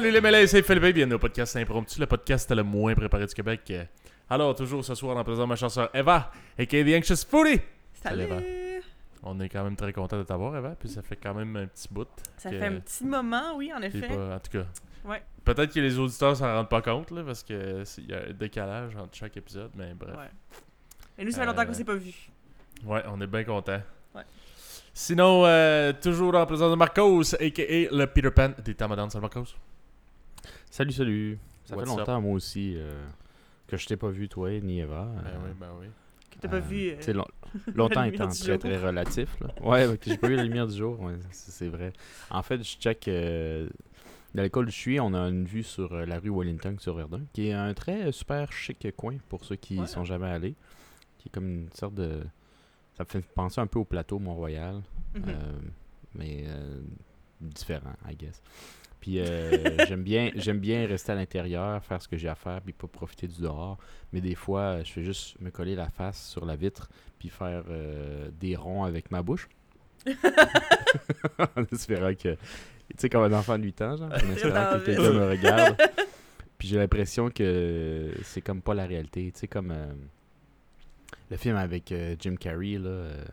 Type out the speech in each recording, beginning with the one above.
Salut les mêlés, c'est Philippe, bienvenue au podcast Impromptu, le podcast le moins préparé du Québec. Alors, toujours ce soir, en présence de ma chanson Eva, et The Anxious Foodie. Salut! Salut, On est quand même très content de t'avoir, Eva, puis ça fait quand même un petit bout. Ça que- fait un petit moment, oui, en effet. pas- en tout cas, Ouais. peut-être que les auditeurs s'en rendent pas compte, là, parce que c'est- il y a un décalage entre chaque épisode, mais bref. Ouais. Et nous, ça fait longtemps Euh, qu'on s'est pas vu. Ouais, on est bien content. Ouais. Sinon, euh, toujours en présence de Marcos, a.k.a. le Peter Pan des Tamadans. Salut Marcos. Salut, salut. Ça What's fait longtemps, moi aussi, euh, que je t'ai pas vu, toi, ni Eva. Ben Euh, oui, ben oui. Que t'as pas euh, vu. sais, long- longtemps étant très, très relatif. Là. Ouais, que j'ai pas vu la lumière du jour, ouais, c'est c'est vrai. En fait, je check. dans l'école où je suis, on a une vue sur la rue Wellington sur Verdun, qui est un très super chic coin pour ceux qui Ouais. sont jamais allés. Qui est comme une sorte de. Ça me fait penser un peu au plateau Mont-Royal. mhm. Euh, mais euh, différent, I guess. Puis euh, j'aime bien j'aime bien rester à l'intérieur, faire ce que j'ai à faire, puis pas profiter du dehors. Mais des fois, je fais juste me coller la face sur la vitre, puis faire euh, des ronds avec ma bouche. en espérant que. Tu sais, comme un enfant de 8 ans, genre, en espérant que quelqu'un me regarde. Puis j'ai l'impression que c'est comme pas la réalité. Tu sais, comme euh, le film avec euh, Jim Carrey, là, euh,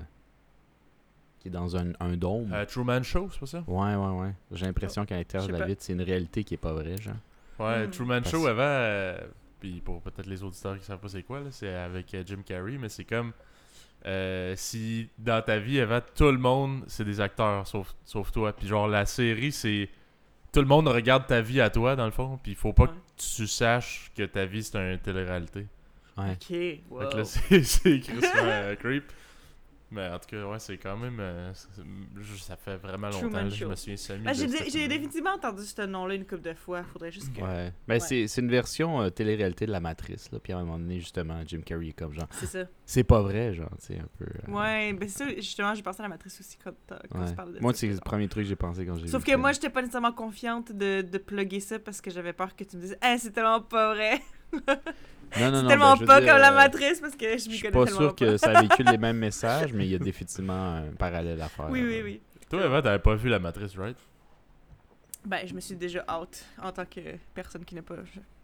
qui est dans un, un dôme. Euh, Truman Show, c'est pas ça? Ouais, ouais, ouais. J'ai l'impression qu'à l'intérieur Je de la vitre, c'est une réalité qui est pas vraie, genre. Ouais, Hmm. Truman Parce- Show avant, euh, puis pour peut-être les auditeurs qui savent pas c'est quoi, c'est avec euh, Jim Carrey, mais c'est comme euh, si dans ta vie, avant, tout le monde, c'est des acteurs, sauf, sauf toi. Puis genre, la série, c'est. Tout le monde regarde ta vie à toi, dans le fond, puis il faut pas Ouais. que tu saches que ta vie, c'est une télé-réalité. Ouais. Ok, wow. Que là, c'est c'est Christmas euh, Creep. Mais en tout cas, ouais, c'est quand même. euh, ça fait vraiment longtemps, là, je me souviens semi Ben, de j'ai définitivement entendu ce nom-là une couple de fois. Faudrait juste que. Ouais. Mais Ouais. c'est c'est une version euh, télé-réalité de la Matrice, là. Puis à un moment donné, justement, Jim Carrey est comme genre. C'est ça. C'est pas vrai, genre, tu sais, un peu. euh, Ouais, ben c'est ça, justement, j'ai pensé à la matrice aussi quand, quand ouais. tu parlais de Moi, ça, c'est le genre. premier truc que j'ai pensé quand j'ai vu Sauf que moi, j'étais pas nécessairement confiante de, de plugger ça parce que j'avais peur que tu me dises Ah, c'est tellement pas vrai. Non, non, c'est non, tellement ben, je pas dire, comme la euh, matrice parce que je Je m'y suis connais pas tellement sûr pas. que ça véhicule les mêmes messages, mais il y a définitivement un parallèle à faire. Oui, oui, euh. oui. Toi, avant, t'avais pas vu la matrice, right? Ben, je me suis déjà out en tant que personne qui n'a pas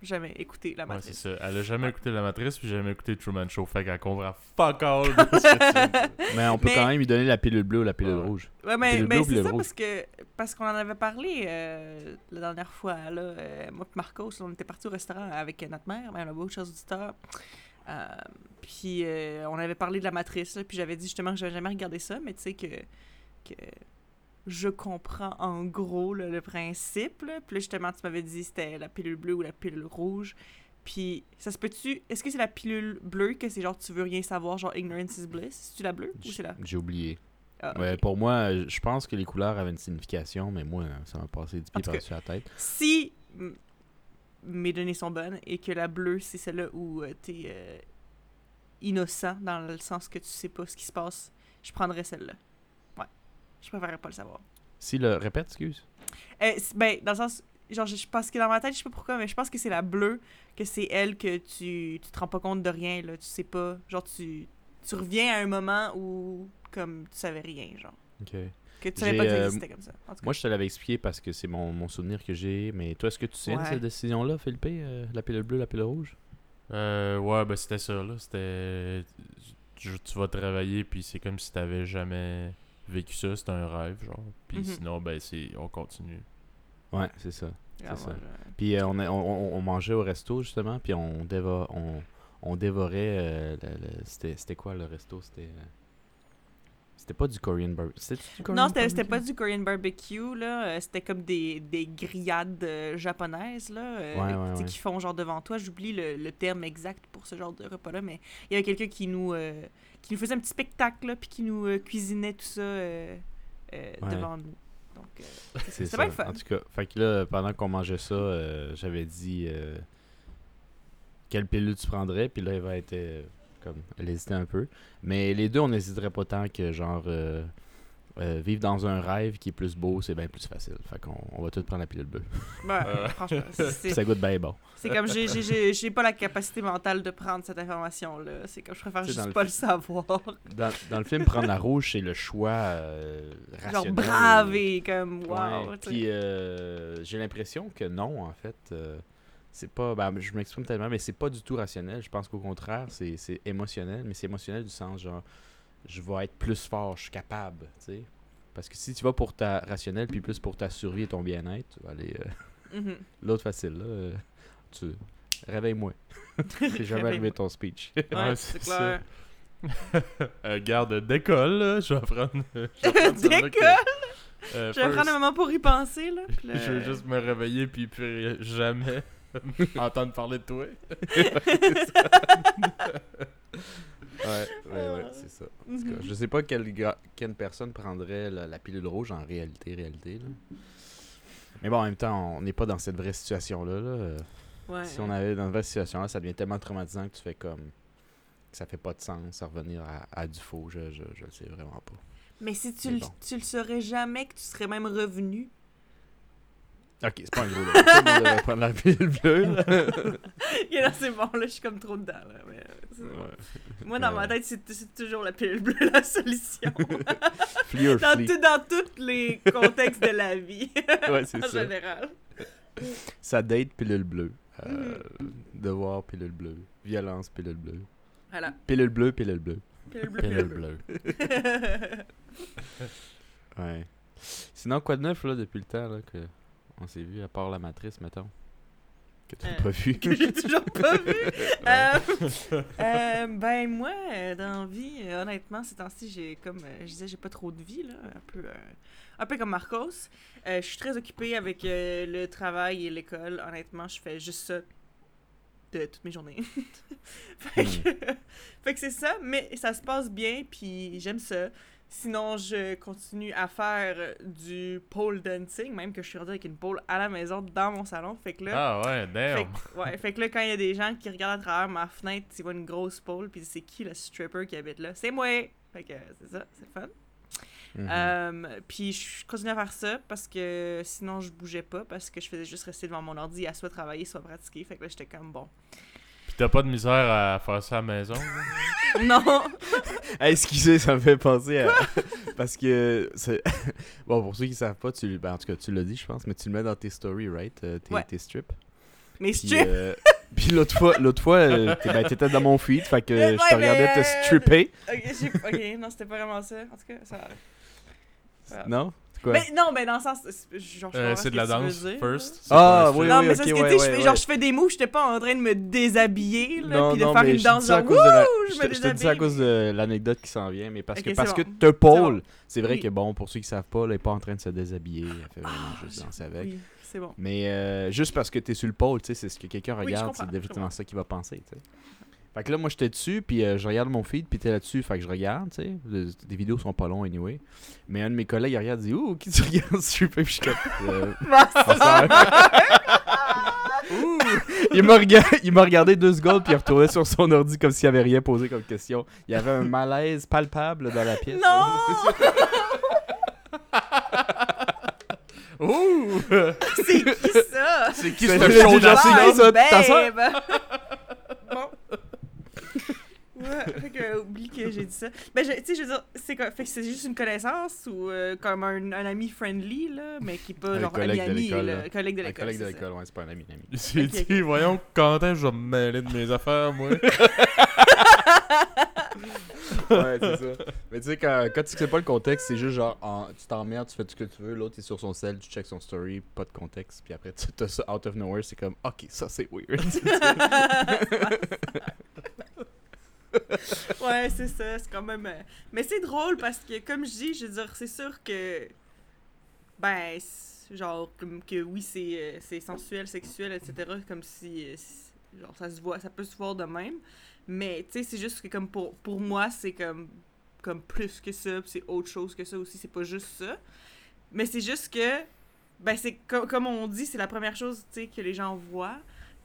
jamais écouté la Ouais, c'est matrice. ça. Elle a jamais écouté la matrice, puis jamais écouté Truman Show. Fait qu'elle comprend fuck all de ce que de. Mais on peut Mais- quand même lui donner la pilule bleue ou la pilule Ouais. rouge. Ouais, mais, mais c'est ça rouge? parce que parce qu'on en avait parlé euh, la dernière fois. Là, euh, moi et Marcos, on était partis au restaurant avec notre mère, Madame Lebeau, chers auditeurs. Euh, puis euh, on avait parlé de la matrice, là, puis j'avais dit justement que j'avais jamais regardé ça, mais tu sais que, que je comprends en gros là, le principe. Là. Puis là, justement, tu m'avais dit c'était la pilule bleue ou la pilule rouge. Puis ça se peut-tu. Est-ce que c'est la pilule bleue que c'est genre tu veux rien savoir, genre ignorance is bliss? C'est-tu la bleue ou c'est la. J'ai oublié. Ah, Ouais, pour moi, euh, je pense que les couleurs avaient une signification, mais moi, ça m'a passé du pied par-dessus la tête. si mes données sont bonnes et que la bleue, c'est celle-là où tu t'es euh, innocent dans le sens que tu sais pas ce qui se passe, je prendrais celle-là. Je préférerais pas le savoir. Si le. Répète, excuse. Euh, ben, dans le sens. Genre, je pense que dans ma tête, je sais pas pourquoi, mais je pense que c'est la bleue, que c'est elle que tu, tu te rends pas compte de rien, là. Tu sais pas. Genre, tu, tu reviens à un moment où, comme, tu savais rien, genre. Ok. Que tu savais pas que ça euh, existait comme ça. En tout cas. Moi, je te l'avais expliqué parce que c'est mon, mon souvenir que j'ai. Mais toi, est-ce que tu sais Ouais. cette décision-là, Philippe euh, La pilule bleue, la pilule rouge? Euh, ouais, ben c'était ça, là. C'était. Tu, tu vas travailler, puis c'est comme si t'avais jamais vécu ça. C'était un rêve, genre. Puis Mhm. sinon, ben, c'est. On continue. Ouais, c'est ça. Ah, ouais, ça. Puis euh, on, a- on, on- on mangeait au resto, justement, puis on, dévo- on, on dévorait. euh, c'était quoi le resto? C'était. euh, C'était pas du Korean barbecue. Non, c'était pas du Korean barbecue, là. Euh, C'était comme des, des grillades euh, japonaises, là. euh, Ouais, qui font genre devant toi. J'oublie le, le terme exact pour ce genre de repas-là, mais il y avait quelqu'un qui nous euh, qui nous faisait un petit spectacle, là, puis qui nous cuisinait tout ça devant nous. Donc, euh, C'est c'était ça. bien le fun. En tout cas, fait que là, pendant qu'on mangeait ça, j'avais dit quelle pilule tu prendrais, puis là, Eva était euh, comme, elle hésitait un peu. Mais les deux, on n'hésiterait pas tant que genre, euh, euh, vivre dans un rêve qui est plus beau, c'est bien plus facile. Fait qu'on on va tout prendre la pilule bleue. Ben, Euh. franchement, Ça goûte bien bon. c'est comme j'ai- j'ai- j'ai j'ai pas la capacité mentale de prendre cette information-là. C'est comme je préfère juste le pas le savoir. Dans, dans le film, prendre la rouge, c'est le choix euh, Genre rationnel. brave et comme wow. Puis euh, j'ai l'impression que non, en fait. C'est pas. ben, je m'exprime tellement, mais c'est pas du tout rationnel. Je pense qu'au contraire, c'est c'est émotionnel, mais c'est émotionnel du sens genre je vais être plus fort, je suis capable, tu sais. Parce que si tu vas pour ta rationnel puis plus pour ta survie et ton bien-être, tu vas aller euh, Mhm. l'autre facile là. euh, tu réveille-moi. J'ai jamais arrivé ton speech. Ouais, Ouais, c'est c'est clair. Euh, garde, décolle, là. Je vais prendre. vais prendre Décolle? Euh, Je vais prendre first, un moment pour y penser, là. Je veux juste me réveiller puis plus jamais entendre parler de toi. Ouais, ouais, ouais, c'est ça. En tout cas, Mhm. je sais pas quelle, quelle personne prendrait la, la pilule rouge en réalité, réalité. Là. Mais bon, en même temps, on n'est pas dans cette vraie situation-là. là. Euh, Ouais. Si on avait dans une vraie situation-là, ça devient tellement traumatisant que tu fais comme. que ça fait pas de sens à revenir à, à du faux. Je, je, je le sais vraiment pas. Mais si tu, Mais le, bon. tu le saurais jamais, que tu serais même revenu. Ok, c'est pas un gros débat. Tout le monde devrait prendre la pilule bleue. là. Ok, là, c'est bon, là, je suis comme trop dedans, là. mais, euh. Moi, dans ma Ouais. tête, c'est c'est toujours la pilule bleue la solution. Flee or dans, flee. tout- dans tous les contextes de la vie, Ouais, c'est en ça. général. Ça date pilule bleue. Euh, Mhm. Devoir pilule bleue. Violence pilule bleue. Voilà, Pilule bleue, pilule bleue. pilule bleue. Pilule bleue. Ouais. Sinon, quoi de neuf là depuis le temps là, que on s'est vu, à part la matrice, mettons? Que tu n'as Euh, pas vu. que j'ai toujours pas vu. Ouais. Euh, euh, ben moi, euh, dans la vie, honnêtement, ces temps-ci, j'ai comme euh, je disais, j'ai pas trop de vie là, un peu, euh, un peu comme Marcos. Euh, je suis très occupée avec euh, le travail et l'école. Honnêtement, je fais juste ça de toutes mes journées. fait, que, fait que c'est ça, mais ça se passe bien, puis j'aime ça. Sinon, je continue à faire du pole dancing, même que je suis rendue avec une pole à la maison dans mon salon. Fait que là, Ah ouais, fait, damn. que- ouais, fait que là, quand il y a des gens qui regardent à travers ma fenêtre, tu vois une grosse pole, puis c'est qui le stripper qui habite là? C'est moi! Fait que c'est ça, c'est fun. Mhm. Euh, puis je continue à faire ça parce que sinon je bougeais pas, parce que je faisais juste rester devant mon ordi à soit travailler, soit pratiquer. Fait que là, j'étais comme bon. Puis t'as pas de misère à faire ça à la maison? là? non! Hey, excusez, ça me fait penser à. Parce que. c'est- bon, pour ceux qui savent pas, tu... ben, en tout cas, tu l'as dit, je pense, mais tu le mets dans tes stories, right? euh, tes, Ouais. tes strips. Mais Puis, strip! euh, Puis l'autre fois, l'autre fois euh, t'es- ben, t'étais dans mon feed, fait que je te regardais te stripper. Ok, j'ai- ok, non, c'était pas vraiment ça. En tout cas, ça. ça- Non? Quoi? Mais non, mais dans le sens. c'est- Genre, je Euh, c'est ce de la tu danse, first. Ah, oui, strip. Non, oui, mais c'est ok, parce que, ouais, tu ouais, fais- genre, ouais. je fais des moves, j'étais pas en train de me déshabiller, là, non, puis de non, faire une danse ça genre, wouh, je me je te dis ça à cause de l'anecdote qui s'en vient, mais parce que parce que te Paul, bon. c'est vrai Oui. que bon, pour ceux qui savent pas, elle est pas en train de se déshabiller, elle fait vraiment Ah, juste danser avec. Oui, c'est bon. Mais euh, juste parce que t'es sur le pôle, tu sais, c'est ce que quelqu'un Oui, regarde, c'est définitivement ça qu'il va penser, tu sais. Fait que là, moi, j'étais dessus, puis euh, je regarde mon feed, puis t'es là-dessus, fait que je regarde, tu sais. Les vidéos sont pas longues, anyway. Mais un de mes collègues, il regarde, il dit « Ouh, qui tu regardes sur Puis je suis comme... euh, Ouh! il m'a rega- il m'a regardé deux secondes, puis il retournait sur son ordi comme s'il avait rien posé comme question. Il y avait un malaise palpable dans la pièce. Non! Ouh! c'est qui ça? C'est qui ce show déjà là signé, ça, Bye, ta soeur? babe! bon. Ouais, fait que, oublie que j'ai dit ça. Ben, tu sais, je veux dire, c'est? Fait que c'est juste une connaissance ou euh, comme un, un ami friendly, là, mais qui est pas Un genre ami là, collègue de Un l'école. collègue de l'école, ouais, c'est pas un ami, un ami. Il s'est Ok, dit, voyons, quand est-ce que je vais me mêler de mes affaires, moi? Ouais, c'est ça. Mais tu sais, quand, quand tu sais pas le contexte, c'est juste genre, en- tu t'emmerdes, tu fais tout ce que tu veux, l'autre est sur son cell, tu checks son story, pas de contexte, puis après, tu as ça out of nowhere, c'est comme, ok, ça c'est weird. ouais, c'est ça, c'est quand même. euh, Mais c'est drôle parce que, comme je dis, je veux dire, c'est sûr que. Ben, genre, que oui, c'est euh, sensuel, sexuel, etc. Comme si. euh, Genre, ça se voit, ça peut se voir de même. Mais, tu sais, c'est juste que, comme pour, pour moi, c'est comme. Comme plus que ça, c'est autre chose que ça aussi, c'est pas juste ça. Mais c'est juste que. Ben, c'est co- comme on dit, c'est la première chose, tu sais, que les gens voient.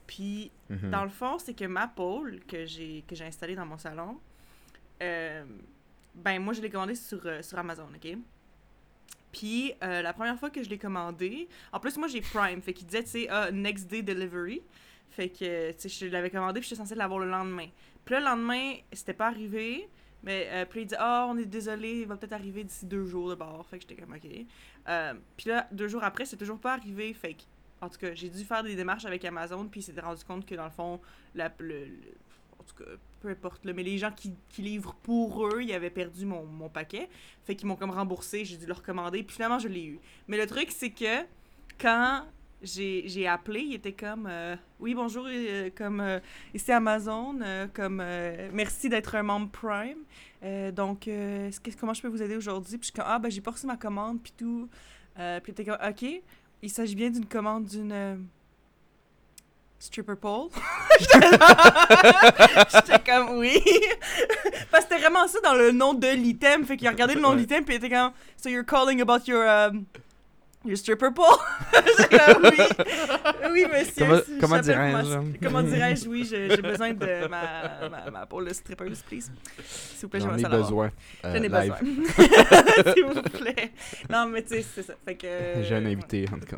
Puis, Mhm. dans le fond, c'est que ma pole que j'ai installée dans mon salon, euh, ben moi je l'ai commandée sur, euh, sur Amazon, ok? Puis euh, la première fois que je l'ai commandé, en plus moi j'ai Prime, fait qu'il disait tu sais ah, next day delivery. Fait que tu sais je l'avais commandé puis j'étais censée l'avoir le lendemain. Puis le lendemain, c'était pas arrivé. Mais euh, puis il dit ah on est désolé, il va peut-être arriver d'ici deux jours de bord. Fait que j'étais comme ok. Euh, puis là deux jours après c'est toujours pas arrivé. Fait que en tout cas j'ai dû faire des démarches avec Amazon puis s'était rendu compte que dans le fond la, le, en tout cas peu importe là, mais les gens qui, qui livrent pour eux ils avaient perdu mon, mon paquet. Fait qu'ils m'ont comme remboursé, j'ai dû le recommander puis finalement je l'ai eu. Mais le truc c'est que quand j'ai appelé, il était comme euh, oui bonjour euh, comme euh, ici Amazon euh, comme euh, merci d'être un membre Prime. Donc comment je peux vous aider aujourd'hui? Puis je suis comme ah ben j'ai pas reçu ma commande puis tout. Puis il était comme OK, il s'agit bien d'une commande d'une euh, stripper pole. J'étais comme oui. Parce que c'était vraiment ça dans le nom de l'item, fait qu'il a regardé le nom de l'item puis il était comme so you're calling about your um, your stripper pole. Oui. Oui monsieur. Comment- je comment dirais-je? Comment dirais-je oui, j'ai besoin de ma ma, ma pole strippeuse please. S'il vous plaît, J'en j'aimerais ai ça besoin. euh, J'en ai live. besoin. S'il vous plaît. Non, mais tu sais, c'est ça. Fait que. J'ai un invité, en tout cas.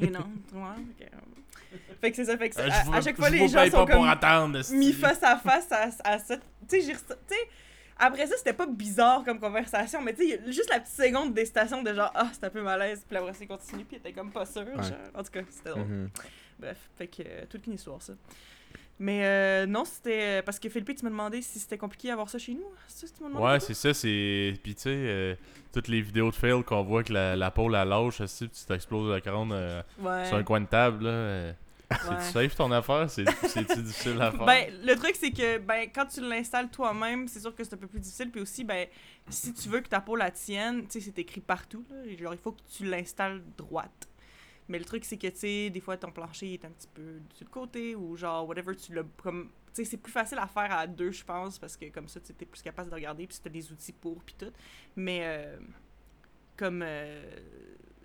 You know, ouais, fait que, euh, Fait que c'est ça. Fait que Euh, à, à vous- chaque fois, les gens sont pas comme mis face à face à, à ça. Tu sais, après ça, c'était pas bizarre comme conversation, mais tu sais, juste la petite seconde d'hésitation de genre, ah, c'est un peu malaise, puis après, ça, il continue, puis était comme pas sûr. Ouais. genre. En tout cas, c'était drôle. Mhm. Bref, fait que euh, toute une histoire, ça. Mais euh, non, c'était. Parce que Philippe, tu m'as demandé si c'était compliqué d'avoir ça chez nous. C'est ça que tu m'as demandé? Ouais, c'est ça, c'est. Puis tu sais, euh, toutes les vidéos de fail qu'on voit que la, la pôle elle lâche, puis tu t'exploses le crâne euh, Ouais. sur un coin de table, là. Ouais. C'est-tu safe ton affaire? C'est- difficile à faire? Ben, le truc, c'est que ben, quand tu l'installes toi-même, c'est sûr que c'est un peu plus difficile. Puis aussi, ben, si tu veux que ta peau la tienne, tu sais, c'est écrit partout. Là, genre, il faut que tu l'installes droite. Mais le truc, c'est que, tu sais, des fois, ton plancher est un petit peu le côté ou genre, whatever, tu l'as comme. Tu sais, c'est plus facile à faire à deux, je pense, parce que comme ça, tu es plus capable de regarder, puis tu as des outils pour, puis tout. Mais, euh, comme. euh,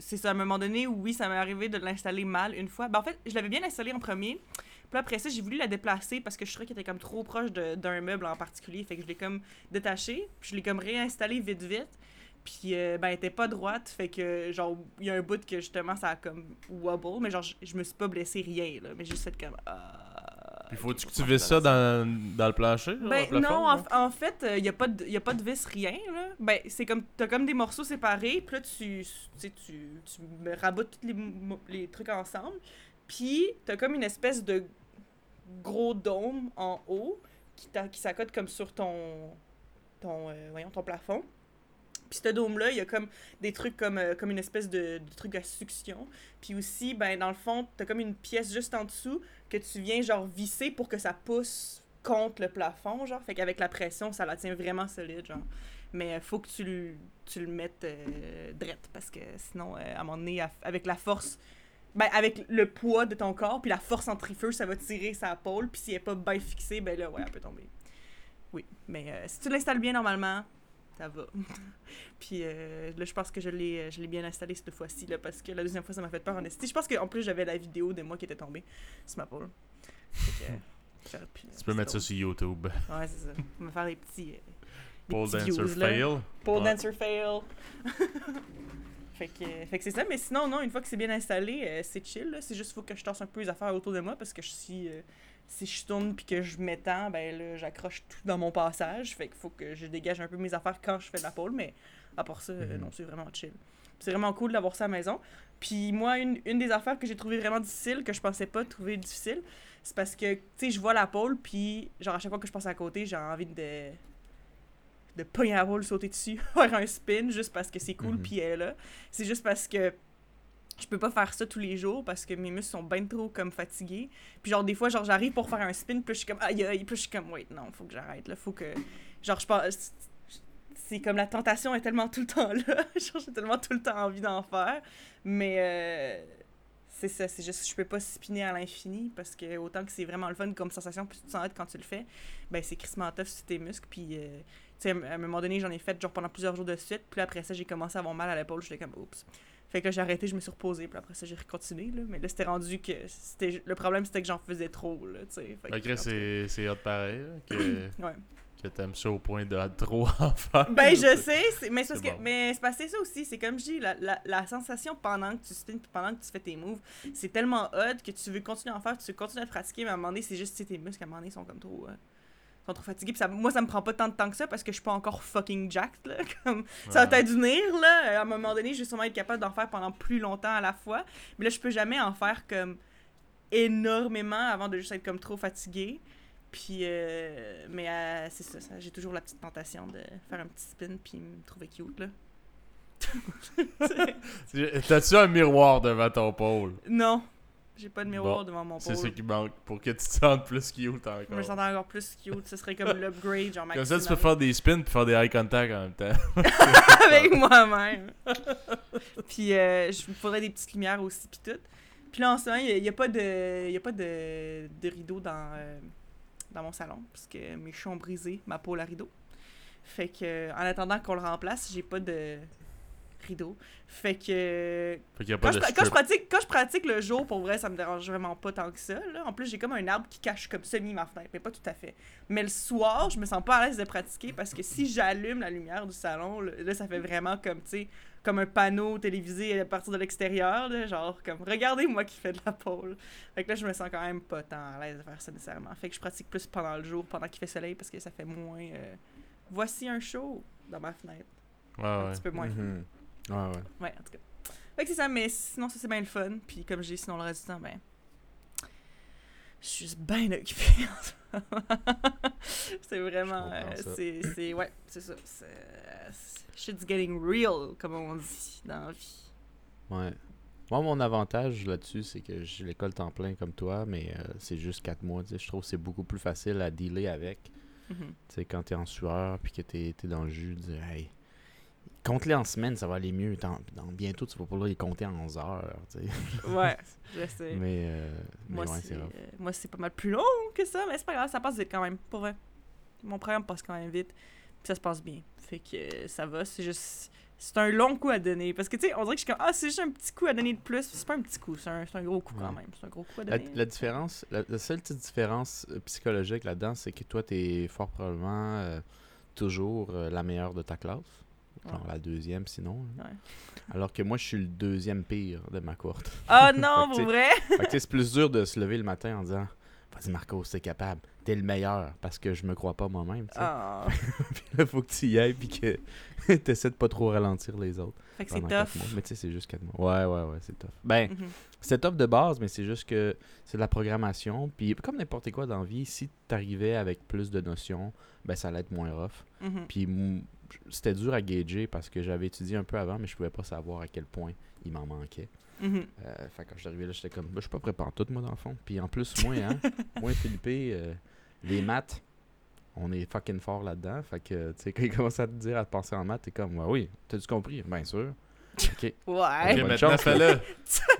c'est ça, à un moment donné, oui, ça m'est arrivé de l'installer mal une fois. Ben, en fait, je l'avais bien installé en premier. Puis après ça, j'ai voulu la déplacer parce que je trouvais qu'elle était comme trop proche d'un meuble en particulier. Fait que je l'ai comme détaché, puis je l'ai comme réinstallé vite vite. Puis euh, ben elle était pas droite, fait que genre il y a un bout que justement ça a comme wobble, mais genre je, me suis pas blessé rien là, mais juste fait comme ah. Puis faut-tu que tu visses ça dans, dans le plancher? ben plafond, non, en, en fait, il n'y a, pas de- y a pas de vis, rien, là. Ben, c'est comme, t'as comme des morceaux séparés, puis là, tu, tu, tu, raboutes tous les, les trucs ensemble, puis t'as comme une espèce de gros dôme en haut qui, qui s'accote comme sur ton, ton, euh, voyons, ton plafond. Puis ce dôme-là, il y a comme des trucs comme, euh, une espèce de, truc à succion. Puis aussi, ben, dans le fond, t'as comme une pièce juste en dessous que tu viens genre visser pour que ça pousse contre le plafond, genre. Fait qu'avec la pression, ça la tient vraiment solide, genre. Mais euh, faut que tu le, tu mettes euh, drette parce que sinon, à un moment donné, avec la force, ben, avec le poids de ton corps, puis la force centrifuge, ça va tirer sa pôle, puis si elle est pas bien fixée, ben là, ouais, elle peut tomber. Oui, mais si tu l'installes bien normalement, ça va. puis euh, là, je pense que je l'ai, je l'ai bien installé cette fois-ci, là, parce que la deuxième fois, ça m'a fait peur en esti. Je pense qu'en plus, j'avais la vidéo de moi qui était tombée sur ma que, euh, Tu peux mettre ça sur YouTube. Ouais, c'est ça. On va faire des petits. euh, Pole dancer views, fail. Pole Ouais. dancer fail. fait que, fait que c'est ça, mais sinon, non, une fois que c'est bien installé, euh, c'est chill. là. C'est juste faut que je tasse un peu les affaires autour de moi parce que je suis. Si je tourne puis que je m'étends, ben là, j'accroche tout dans mon passage. Fait qu'il faut que je dégage un peu mes affaires quand je fais de la pole, mais à part ça, euh, Mhm. non, c'est vraiment chill. C'est vraiment cool d'avoir ça à la maison. Puis moi, une, une des affaires que j'ai trouvé vraiment difficile, que je pensais pas trouver difficile, c'est parce que, tu sais, je vois la pole, puis genre à chaque fois que je passe à côté, j'ai envie de de pogner la pole, sauter dessus, faire un spin juste parce que c'est cool, Mhm. puis elle est là. C'est juste parce que je peux pas faire ça tous les jours parce que mes muscles sont bien trop comme fatigués. Puis genre des fois genre j'arrive pour faire un spin, puis je suis comme aïe aïe, puis je suis comme wait non, faut que j'arrête là, faut que genre je pense c'est comme la tentation est tellement tout le temps là, genre j'ai tellement tout le temps envie d'en faire, mais euh, c'est ça, c'est juste je peux pas spinner à l'infini parce que autant que c'est vraiment le fun comme sensation, puis tu te sens quand tu le fais, ben c'est crissement tough sur tes muscles, puis euh, tu sais, à un moment donné, j'en ai fait genre pendant plusieurs jours de suite. Puis après ça, j'ai commencé à avoir mal à l'épaule. J'étais comme, oups. Fait que là, j'ai arrêté, je me suis reposée. Puis après ça, j'ai continué. Là. Mais là, c'était rendu que. c'était Le problème, c'était que j'en faisais trop. Là, tu sais. C'est c'est hot pareil. là, que Ouais. que t'aimes ça au point de trop en faire. Ben, je sais, mais c'est parce que mais c'est c'est ça aussi, c'est comme je dis, la, la, la sensation pendant que tu spins puis pendant que tu fais tes moves, c'est tellement hot que tu veux continuer à en faire, tu veux continuer à te pratiquer, mais à un moment donné, c'est juste tes muscles à un moment donné sont comme trop euh, sont trop fatigués. Puis ça, moi, ça me prend pas tant de temps que ça parce que je suis pas encore fucking jacked, là. Comme, ça va peut-être venir, là. À un moment donné, je vais sûrement être capable d'en faire pendant plus longtemps à la fois. Mais là, je peux jamais en faire comme énormément avant de juste être comme trop fatigué. Puis, euh, mais euh, c'est ça, ça, j'ai toujours la petite tentation de faire un petit spin puis me trouver cute, là. T'as-tu un miroir devant ton pôle? non, j'ai pas de miroir Bon, devant mon C'est ça pôle. qui manque pour que tu te sentes plus cute Je me encore. sens encore plus cute, ce serait comme l'upgrade, genre Comme ça, tu peux faire des spins puis faire des eye contact en même temps. avec moi-même. puis euh, je me faudrait des petites lumières aussi, puis tout. Puis là, en ce moment, il n'y a, pas de, y a pas de, de rideau dans, euh, dans mon salon, parce que mes chats ont brisé ma pôle à rideau. Fait que, en attendant qu'on le remplace, j'ai pas de rideau. Fait que, Fait a quand pas je, quand, je pratique, quand je pratique le jour, pour vrai, ça me dérange vraiment pas tant que ça. Là. En plus, j'ai comme un arbre qui cache comme semi ma fenêtre, mais pas tout à fait. Mais le soir, je me sens pas à l'aise de pratiquer parce que si j'allume la lumière du salon, là, ça fait vraiment comme, tu sais, comme un panneau télévisé à partir de l'extérieur, là, genre comme regardez-moi qui fait de la pole. Fait que là, je me sens quand même pas tant à l'aise de faire ça nécessairement. Fait que je pratique plus pendant le jour, pendant qu'il fait soleil, parce que ça fait moins. euh, Voici un show dans ma fenêtre. Ouais, Un ouais. petit peu moins. Mhm. Ouais, ouais. Ouais, en tout cas. Fait que c'est ça, mais sinon, ça c'est bien le fun. Puis comme j'ai sinon le reste du temps, ben. Je suis bien occupée en ce moment. c'est vraiment. Euh, c'est. Ouais, c'est ça. Shit's getting real, comme on dit dans la vie. Ouais. Moi, mon avantage là-dessus, c'est que j'ai l'école temps plein comme toi, mais euh, c'est juste 4 mois. tu. Je trouve que c'est beaucoup plus facile à dealer avec. Mhm. Tu sais, quand t'es en sueur puis que t'es es dans le jus, de dire, hey, compte-les en semaine, ça va aller mieux. Dans, bientôt, tu vas pouvoir les compter en heures. tu sais. Ouais, je sais. mais euh, mais moi, ouais, c'est, euh, moi, c'est pas mal plus long que ça, mais c'est pas grave, ça passe vite quand même, pour vrai. Mon programme passe quand même vite, puis ça se passe bien. Fait que euh, ça va, c'est juste. C'est un long coup à donner. Parce que, tu sais, on dirait que je suis comme, ah, c'est juste un petit coup à donner de plus. C'est pas un petit coup, c'est un, c'est un gros coup quand même. C'est un gros coup à La, donner. la différence, la, la seule petite différence euh, psychologique là-dedans, c'est que toi, t'es fort probablement toujours la meilleure de ta classe. Genre Ouais. la deuxième, sinon. hein. Ouais. Alors que moi, je suis le deuxième pire de ma courte. Ah non, Fait que, pour vrai? C'est plus dur de se lever le matin en disant Vas-y, Marco, t'es capable. T'es le meilleur. Parce que je me crois pas moi-même. Ah. Puis là, faut que tu y ailles. Puis que t'essaies de pas trop ralentir les autres. Fait que c'est tough. Mais tu sais, c'est juste 4 mois. Ouais, ouais, ouais, c'est tough. Ben, Mhm. c'est tough de base, mais c'est juste que c'est de la programmation. Puis comme n'importe quoi dans la vie, si t'arrivais avec plus de notions, ben ça allait être moins rough. Mhm. Puis c'était dur à gager parce que j'avais étudié un peu avant, mais je pouvais pas savoir à quel point il m'en manquait. Euh, fait que quand je suis arrivé là, j'étais comme, Ben, je suis pas prêt tout moi, dans le fond. Puis en plus, moi, hein, moi, Philippe, euh, les maths, on est fucking fort là-dedans. Fait que, tu sais, quand ils commencent à te dire à te penser en maths, t'es comme, ouais, oui, t'as-tu compris? Bien sûr. Ok. Ouais. Ok, maintenant, fais-le.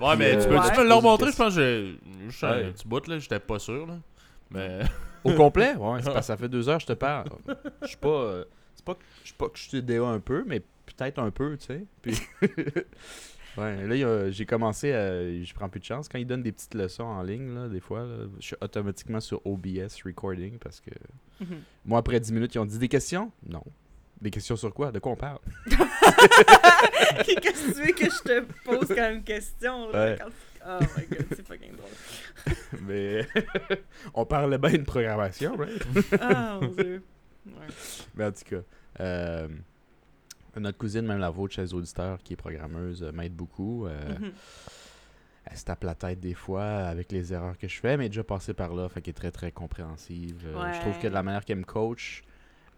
Ouais, mais tu peux, tu peux ouais. le remontrer, je pense que j'ai juste un Ouais. petit bout, là. J'étais pas sûr, là. Mais. Au complet? Ouais, c'est parce que ça fait deux heures que je te parle. Je suis pas. euh, c'est pas que je pas que je suis DA un peu, mais peut-être un peu, tu sais. Puis. ouais, là, j'ai commencé à. Je prends plus de chance. Quand ils donnent des petites leçons en ligne, là, des fois, là, je suis automatiquement sur OBS recording parce que. Mhm. Moi, après 10 minutes, ils ont dit des questions? Non. Des questions sur quoi? De quoi on parle? Qu'est-ce que tu veux que je te pose comme une question? Là, Ouais. quand- Oh my god, c'est fucking drôle. Mais on parlait bien de programmation, right? Ah mon dieu. Ouais. Mais en tout cas, euh, notre cousine, même la vôtre chez les auditeurs, qui est programmeuse, euh, m'aide beaucoup. Euh, Mhm. Elle se tape la tête des fois avec les erreurs que je fais, mais elle est déjà passée par là, fait qu'elle est très très compréhensive. Je trouve que de la manière qu'elle me coach,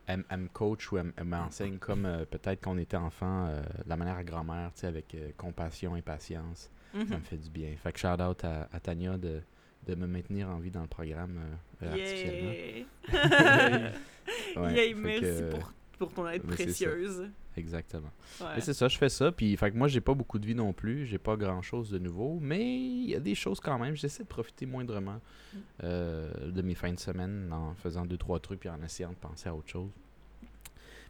elle, elle me coach ou elle, m'enseigne comme euh, peut-être qu'on était enfant, euh, de la manière à grand-mère, tu sais, avec euh, compassion et patience. Ça Mhm. me fait du bien. Fait que shout out à, à Tania de, de me maintenir en vie dans le programme euh, euh, artificiellement. Ouais, merci que- pour, pour ton aide précieuse. Exactement. Ouais. Mais c'est ça, je fais ça. Puis, fait que moi, j'ai pas beaucoup de vie non plus. J'ai pas grand chose de nouveau. Mais il y a des choses quand même. J'essaie de profiter moindrement Mm. euh, de mes fins de semaine en faisant deux, trois trucs puis en essayant de penser à autre chose.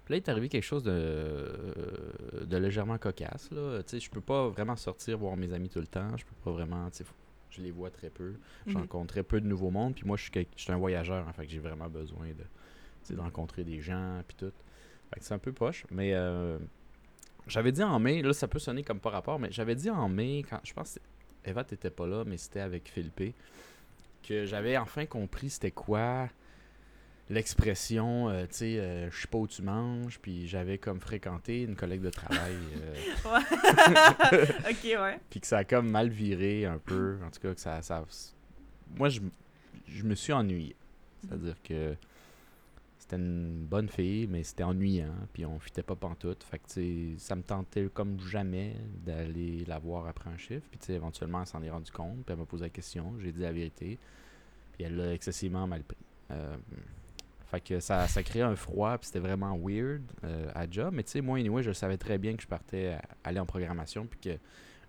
Puis là, il est arrivé quelque chose de, de légèrement cocasse. Là. Tu sais, je peux pas vraiment sortir voir mes amis tout le temps. Je peux pas vraiment. tu sais, faut- Je les vois très peu. Je Mhm. rencontre très peu de nouveaux mondes. Puis moi, je suis, je suis un voyageur. En fait, que j'ai vraiment besoin de, rencontrer des gens, puis tout. Fait que c'est un peu poche. Mais euh, j'avais dit en mai, là, ça peut sonner comme pas rapport, mais j'avais dit en mai, quand je pense que Eva, t'étais pas là, mais c'était avec Philippe, que j'avais enfin compris c'était quoi l'expression, euh, tu sais, euh, je sais pas où tu manges, puis j'avais comme fréquenté une collègue de travail, euh, ok, ouais. puis que ça a comme mal viré un peu, en tout cas que ça, ça moi je, je me suis ennuyé, c'est-à-dire que c'était une bonne fille, mais c'était ennuyant, puis on fitait pas pantoute, fait que tu ça me tentait comme jamais d'aller la voir après un chiffre, puis tu sais, éventuellement elle s'en est rendue compte, puis elle m'a posé la question, j'ai dit la vérité, puis elle l'a excessivement mal pris. Fait que ça, ça créait un froid, puis c'était vraiment weird euh, à job. Mais tu sais, moi, anyway, je savais très bien que je partais à- aller en programmation, puis que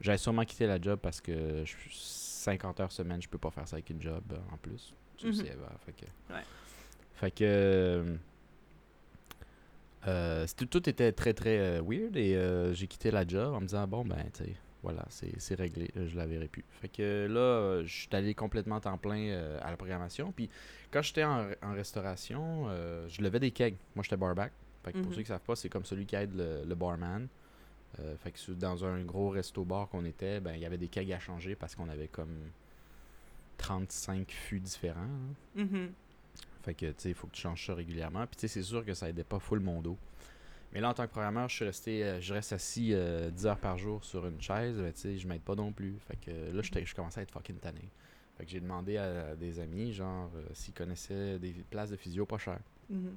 j'allais sûrement quitter la job parce que je, 50 heures semaine, je peux pas faire ça avec une job euh, en plus. Tu Mhm. sais, Eva. Fait que, Ouais. fait que euh, c'était- tout était très très euh, weird et j'ai quitté la job en me disant bon ben tu sais voilà c'est réglé euh, je la verrai plus fait que là euh, je suis allé complètement temps plein euh, à la programmation puis quand j'étais en, en restauration euh, je levais des kegs moi j'étais barback fait que pour Mhm. ceux qui savent pas c'est comme celui qui aide le, le barman Euh, fait que dans un gros resto bar qu'on était ben il y avait des kegs à changer parce qu'on avait comme 35 fûts différents hein. Mhm. Fait que, tu sais, il faut que tu changes ça régulièrement. Puis, tu sais, c'est sûr que ça aidait pas full mon dos. Mais là, en tant que programmeur, je suis resté, euh, je reste assis euh, 10 heures par jour sur une chaise. Ben, tu sais, je m'aide pas non plus. Fait que là, j'étais- je commençais à être fucking tanné. Fait que j'ai demandé à des amis, genre, euh, s'ils connaissaient des places de physio pas chères. Mhm.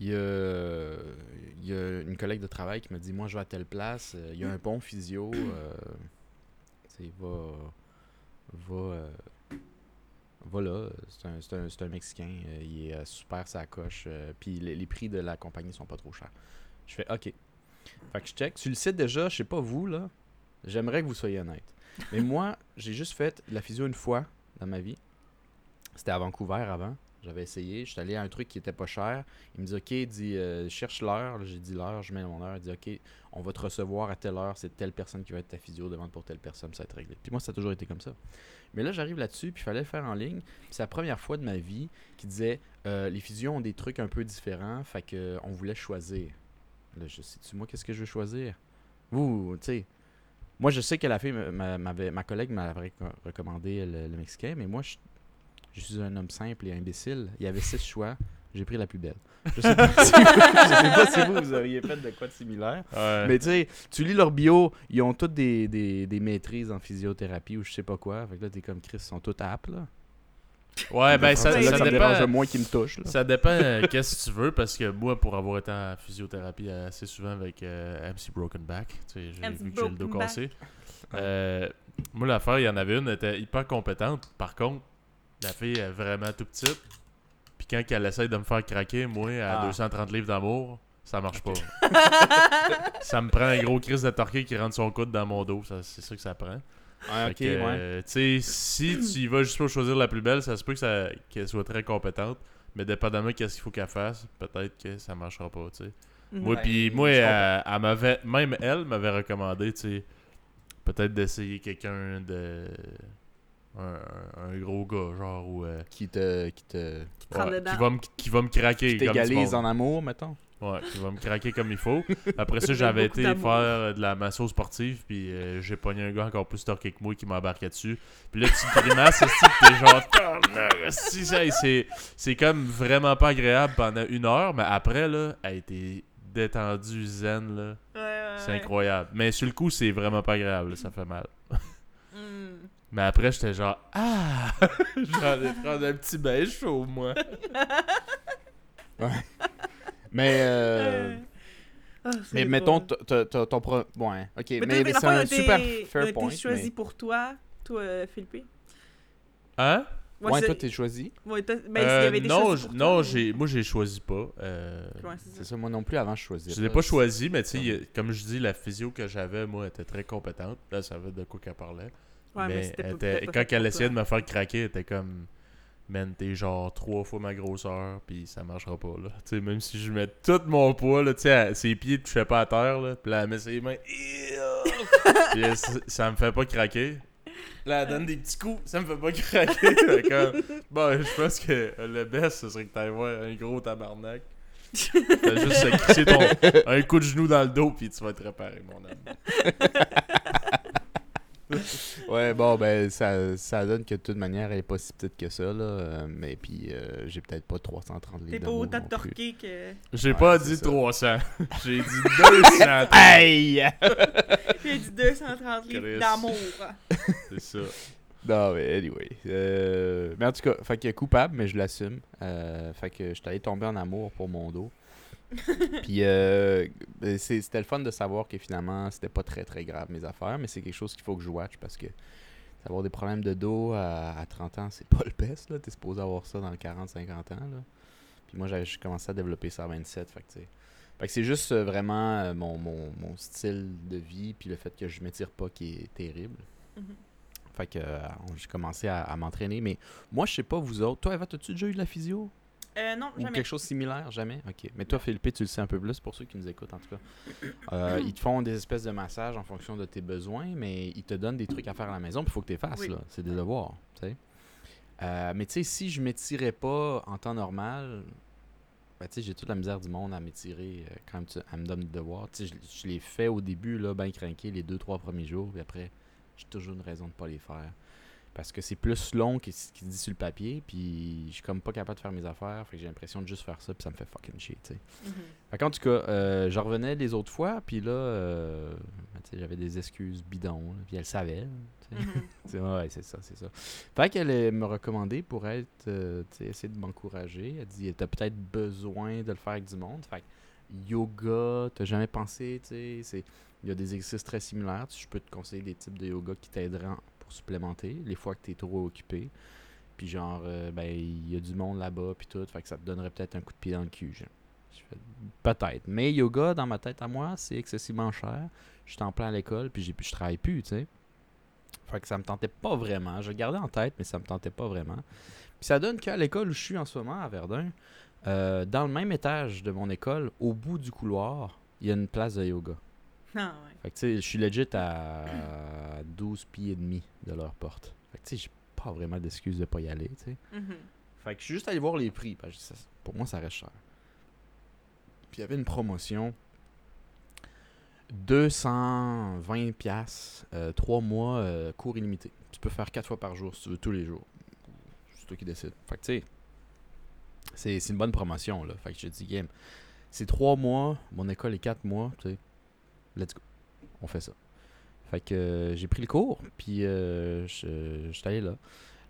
Il y, a, il y a une collègue de travail qui m'a dit Moi, je vais à telle place, euh, il y a un bon physio. euh, va. Va. Euh, va là. C'est un, un- un Mexicain. euh, il est euh, super sa coche. euh, Puis les, les prix de la compagnie sont pas trop chers. Je fais OK. Fait que je check. Sur le site déjà, je sais pas vous, là. J'aimerais que vous soyez honnête. Mais moi, j'ai juste fait la physio une fois dans ma vie. C'était à Vancouver avant. J'avais essayé. Je suis allé à un truc qui était pas cher. Il me dit OK, il dit euh, cherche l'heure. J'ai dit l'heure, je mets mon heure. Il dit OK, on va te recevoir à telle heure. C'est telle personne qui va être ta physio, demande pour telle personne, ça va être réglé. Puis moi, ça a toujours été comme ça. Mais là, j'arrive là-dessus, puis il fallait le faire en ligne. C'est la première fois de ma vie qui disait euh, les physios ont des trucs un peu différents, fait que euh, voulait choisir. Là, je sais-tu, moi, qu'est-ce que je veux choisir? Vous, tu sais. Moi, je sais que la fille, m'a- m'avait- ma collègue m'avait reco- recommandé le, le Mexicain, mais moi, je, je suis un homme simple et imbécile. Il y avait six choix. J'ai pris la plus belle. Je sais pas si, je sais pas si vous, vous auriez fait de quoi de similaire. Ouais. Mais tu sais, tu lis leur bio, ils ont toutes des, des, des maîtrises en physiothérapie ou je sais pas quoi. Fait que là, t'es comme Chris, ils sont tous aptes, là. ouais, ben ça, Là, ça, ça me dépend. moins qu'ils me touchent, là. Ça dépend euh, qu'est-ce que tu veux, parce que moi, pour avoir été en physiothérapie assez souvent avec euh, MC Broken Back, tu sais, j'ai vu que j'ai le dos cassé. Euh, moi, l'affaire, il y en avait une, elle était hyper compétente. Par contre, la fille est vraiment tout petite. Puis quand elle essaie de me faire craquer, moi, à Ah. 230 livres d'amour, ça marche pas. ça me prend un gros crise de torqué qui rentre son coude dans mon dos. ça- C'est ça que ça prend. Ouais, Fait ok, que, ouais. euh, tu sais, si tu y vas juste pour choisir la plus belle, ça se peut que ça- qu'elle soit très compétente. Mais dépendamment de qu'est-ce qu'il faut qu'elle fasse, peut-être que ça marchera pas, tu sais. Mhm. Moi, puis moi, elle, elle m'avait, même elle m'avait recommandé, tu sais, peut-être d'essayer quelqu'un de. Un, gros gars, genre, ou. euh, Qui te, qui te, ouais, qui, va me, qui va me craquer. qui t'égalise en amour, mettons. Ouais, qui va me craquer comme il faut. Après ça, j'avais été faire de la masso sportive, puis euh, j'ai pogné un gars encore plus torqué que moi qui m'embarquait dessus. Puis là, tu te grimaces, t'es genre, ça, et c'est, c'est comme vraiment pas agréable pendant une heure, mais après, là, elle a été détendue, zen, là. Ouais, ouais, C'est ouais. incroyable. Mais sur le coup, c'est vraiment pas agréable, là, ça fait mal. Mais après, j'étais genre, ah, j'allais prendre un petit bain chaud, moi. Mais, euh, Ah, mais mettons, t'as- t'as- t'as ton pro... Ouais, ok. Mais, c'est un super fair été point. choisi mais- pour toi, toi, euh, Philippe? Hein? Ouais, c'est- toi, t'es choisi. ouais, ben, Euh, avait été non, pour non toi, moi, j'ai choisi pas. Euh, Ouais, c'est ça. ça, moi non plus, avant, je choisissais. Je l'ai pas choisi, mais tu sais, y comme je dis, la physio que j'avais, moi, était très compétente. Là, ça savait de quoi qu'elle parlait. Ouais, mais était- quand elle essayait de me faire craquer, elle était comme, man, t'es genre trois fois ma grosseur, puis ça marchera pas, là. Tu sais, même si je mets tout mon poids, là, tu sais, ses pieds touchaient pas à terre, là, puis là, elle met ses mains, puis là, ça, me fait pas craquer. Là, elle donne des petits coups, ça me fait pas craquer. Comme, bon, je pense que le best, ce serait que t'ailles voir un gros tabarnak. T'as juste à crisser ton, un coup de genou dans le dos, puis tu vas te réparer, mon ami. Ouais, bon, ben, ça, ça donne que de toute manière, elle est pas si petite que ça, là. euh, mais puis, euh, j'ai peut-être pas 330 livres T'es pas d'amour autant non plus. torqué que. J'ai Ouais, pas dit ça. 300, j'ai dit 200. Hey! J'ai dit 230 livres d'amour. C'est ça. non, mais anyway. Euh, mais en tout cas, fait que coupable, mais je l'assume. Euh, fait que je suis allé tomber en amour pour mon dos. Puis euh, ben, c'était le fun de savoir que finalement, c'était pas très très grave mes affaires, mais c'est quelque chose qu'il faut que je watch parce que avoir des problèmes de dos à, à 30 ans, c'est pas le best. là. T'es supposé avoir ça dans le 40-50 ans. Là. Puis moi, j'ai commencé à développer ça à 27. Fait que. Fait c'est juste euh, vraiment euh, mon, mon, mon style de vie, puis le fait que je m'étire pas qui est terrible. Mhm. Fait que euh, j'ai commencé à, à m'entraîner. Mais moi, je sais pas, vous autres. Toi, Eva, as-tu déjà eu de la physio? Euh, non, Ou jamais. quelque chose de similaire Jamais? Ok. Mais toi, Philippe, tu le sais un peu plus pour ceux qui nous écoutent, en tout cas. Euh, ils te font des espèces de massages en fonction de tes besoins, mais ils te donnent des trucs à faire à la maison, puis il faut que tu les fasses. Oui. là. C'est des devoirs. tu sais. Euh, mais tu sais, si je m'étirais pas en temps normal, ben, tu sais, j'ai toute la misère du monde à m'étirer quand tu, elle me donne des devoirs. Tu sais, je, je les fais au début, là, bien craqué, les deux, trois premiers jours, puis après, j'ai toujours une raison de pas les faire. Parce que c'est plus long que ce qui se dit sur le papier, puis je suis comme pas capable de faire mes affaires, fait que j'ai l'impression de juste faire ça, puis ça me fait fucking chier, tu sais. Mhm. Fait qu'en tout cas, euh, je revenais les autres fois, puis là, euh, ben, j'avais des excuses bidons, puis elle savait. Mhm. C'est- ouais, c'est ça, c'est ça. Fait qu'elle me recommandait pour être, euh, tu sais, essayer de m'encourager. Elle dit, t'as peut-être besoin de le faire avec du monde. Fait que yoga, t'as jamais pensé, tu sais, c'est- il y a des exercices très similaires. Je peux te conseiller des types de yoga qui t'aideront supplémenter les fois que t'es trop occupé. Puis genre, euh, ben, il y a du monde là-bas, puis tout. Fait que ça te donnerait peut-être un coup de pied dans le cul. Fais, peut-être. Mais yoga, dans ma tête à moi, c'est excessivement cher. Je suis en plein à l'école, puis je travaille plus, tu sais. Fait que ça me tentait pas vraiment. Je le gardais en tête, mais ça me tentait pas vraiment. Puis ça donne qu'à l'école où je suis en ce moment, à Verdun, euh, dans le même étage de mon école, au bout du couloir, il y a une place de yoga. Ah. Fait que tu sais, je suis legit à 12 pieds et demi de leur porte. Fait que tu sais, j'ai pas vraiment d'excuse de pas y aller, tu sais. Mhm. Fait que je suis juste allé voir les prix. parce que ça- pour moi, ça reste cher. Puis il y avait une promotion. 220 pièces 3 mois, euh, cours illimité. Tu peux faire 4 fois par jour si tu veux, tous les jours. C'est toi qui décides. Fait que tu sais, c'est une bonne promotion, là. Fait que je te dis, game, c'est 3 mois, mon école est 4 mois, tu sais. Let's go. On fait ça. Fait que euh, j'ai pris le cours, puis euh, je je suis allé là.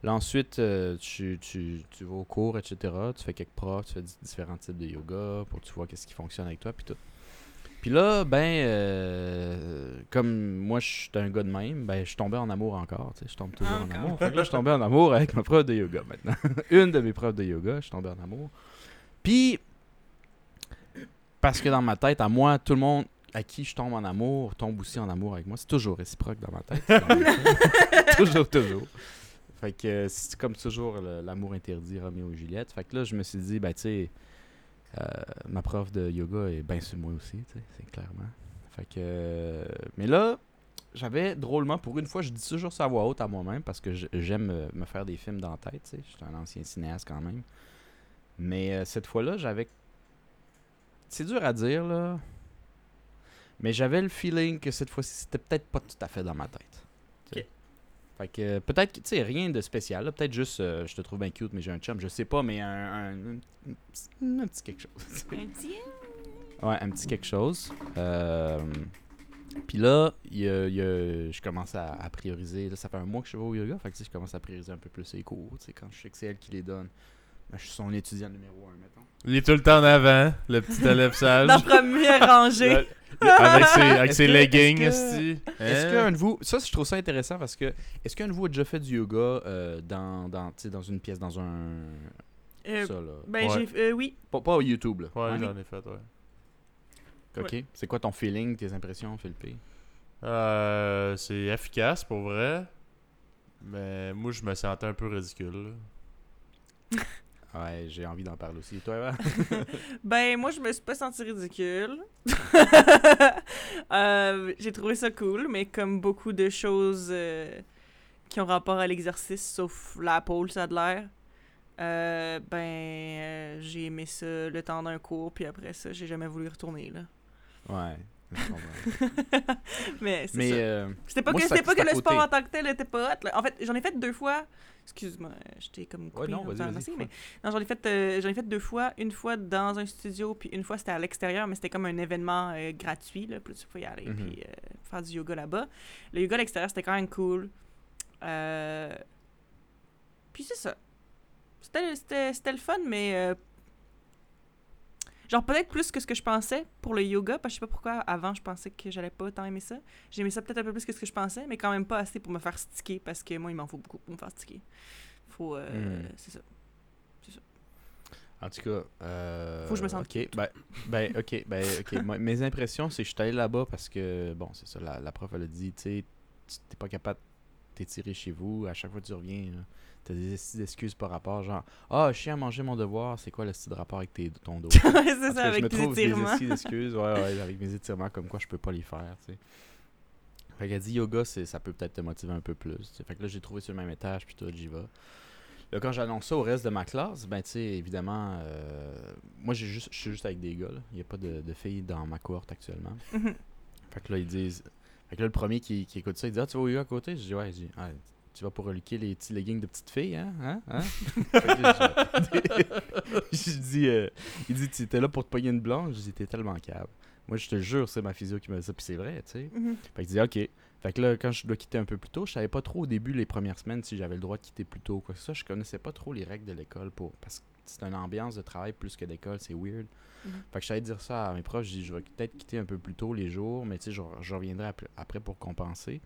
Là, ensuite, euh, tu, tu, tu vas au cours, etc. Tu fais quelques profs, tu fais di- différents types de yoga pour que tu vois qu'est-ce qui fonctionne avec toi, puis tout. Puis là, ben, comme moi, je suis un gars de même, ben, je suis tombé en amour encore, tu sais, je tombe toujours en amour. Fait que là, je suis tombé en amour avec ma prof de yoga maintenant. Une de mes profs de yoga, je suis tombé en amour. Puis, parce que dans ma tête, à moi, tout le monde à qui je tombe en amour tombe aussi en amour avec moi. C'est toujours réciproque dans ma tête. toujours, toujours. Fait que euh, c'est comme toujours l'amour interdit, Roméo et Juliette. Fait que là, je me suis dit, ben, tu sais, euh, ma prof de yoga est bien sur moi aussi, tu sais, c'est clairement. Fait que. euh, mais là, j'avais drôlement, pour une fois, je dis toujours ça à voix haute à moi-même parce que j'aime me faire des films dans la tête, tu sais. Je suis un ancien cinéaste quand même. Mais euh, cette fois-là, j'avais. C'est dur à dire, là. Mais j'avais le feeling que cette fois-ci, c'était peut-être pas tout à fait dans ma tête. Fait que euh, peut-être, que, tu sais, rien de spécial. là. Peut-être juste, euh, je te trouve bien cute, mais j'ai un chum, je sais pas, mais un, un, un- un petit- quelque chose. Un petit. Ouais, un petit quelque chose. Euh, Puis là, il y a- il y a- je commence à, à prioriser. Là, ça fait un mois que je vais au yoga, fait que tu sais, je commence à prioriser un peu plus les cours. tu sais, Quand je sais que c'est elle qui les donne, ben, je suis son étudiant numéro un, mettons. Il est tout le temps en avant, le petit élève sage. Dans la première rangée. avec ses, avec ses que- leggings, est-ce que- esti. Est-ce Hein? qu'un de vous, ça je trouve ça intéressant parce que, est-ce qu'un de vous a déjà fait du yoga euh, dans, dans, tu sais, dans une pièce, dans un. Euh, ça là? ben, Ouais. j'ai. euh, oui. Pas, pas au YouTube là. Ouais, Ouais. j'en ai fait, ouais. Ok. C'est quoi ton feeling, tes impressions, Philippe? Euh, c'est efficace pour vrai. Mais moi, je me sentais un peu ridicule. Ouais, j'ai envie d'en parler aussi. Et toi, Eva? Ben, moi, je me suis pas sentie ridicule. Euh, j'ai trouvé ça cool, mais comme beaucoup de choses euh, qui ont rapport à l'exercice, sauf la pole, ça a de l'air. Euh, ben, j'ai aimé ça le temps d'un cours, puis après ça, j'ai jamais voulu retourner, là. Ouais. Mais c'est Mais ça. euh, C'était pas, moi, que, c'était pas que le sport en tant que tel était pas hot. là. En fait, j'en ai fait deux fois. Excuse-moi, j'étais comme coupé. Ouais, non, vas-y, faut- mais non, j'en ai fait, euh, j'en ai fait deux fois. Une fois dans un studio, puis une fois c'était à l'extérieur, mais c'était comme un événement euh, gratuit. Là, puis tu pouvais y aller Mhm. puis euh, faire du yoga là-bas. Le yoga à l'extérieur, c'était quand même cool. Puis c'est ça. C'était, c'était, c'était le fun, mais genre peut-être plus que ce que je pensais pour le yoga, parce que je sais pas pourquoi avant je pensais que j'allais pas tant aimer ça. J'aimais ça peut-être un peu plus que ce que je pensais, mais quand même pas assez pour me faire sticker, parce que moi il m'en faut beaucoup pour me faire sticker. Faut, euh, Hmm. c'est ça. En tout cas, euh, Faut que je me sente Ok, ben, ben, ok, ben, ok. Moi, mes impressions, c'est que je suis allé là-bas parce que, bon, c'est ça, la, la prof, elle a dit, tu sais, tu t'es pas capable de t'étirer chez vous. À chaque fois que tu reviens, là, t'as des esti d'excuses par rapport, genre, ah, je suis à manger mon devoir, c'est quoi le style de rapport avec tes, ton dos? ouais, c'est ça, avec me les trouve des étirements. esti d'excuses, ouais, ouais, avec mes étirements, comme quoi je peux pas les faire, tu sais. Fait qu'elle dit yoga, ça peut peut-être te motiver un peu plus. tu sais. Fait que là, j'ai trouvé sur le même étage, puis tout, j'y vais. Là, quand j'annonce ça au reste de ma classe, ben, tu sais, évidemment, euh, moi, j'ai juste, je suis juste avec des gars. Il n'y a pas de, de filles dans ma cohorte actuellement. Mhm. Fait que là, ils disent. Fait que là, le premier qui, qui écoute ça, il dit Ah, tu vas au yoga à côté Je dis Ouais, je dis, Ah, tu vas pour reliquer les petits leggings de petites filles, hein Hein, hein? Fait je- dis euh, Il dit Tu étais là pour te pogner une blonde? Je dis T'es tellement câble. Moi, je te jure, c'est ma physio qui m'a dit ça, puis c'est vrai, tu sais. Mhm. Fait que je dis OK. Fait que là, quand je dois quitter un peu plus tôt, je savais pas trop au début, les premières semaines, si j'avais le droit de quitter plus tôt ou quoi que ce soit. Je connaissais pas trop les règles de l'école pour. Parce que c'est une ambiance de travail plus que d'école, c'est weird. Mhm. Fait que je savais dire ça à mes profs, je dis je vais peut-être quitter un peu plus tôt les jours, mais tu sais, je, je reviendrai ap- après pour compenser.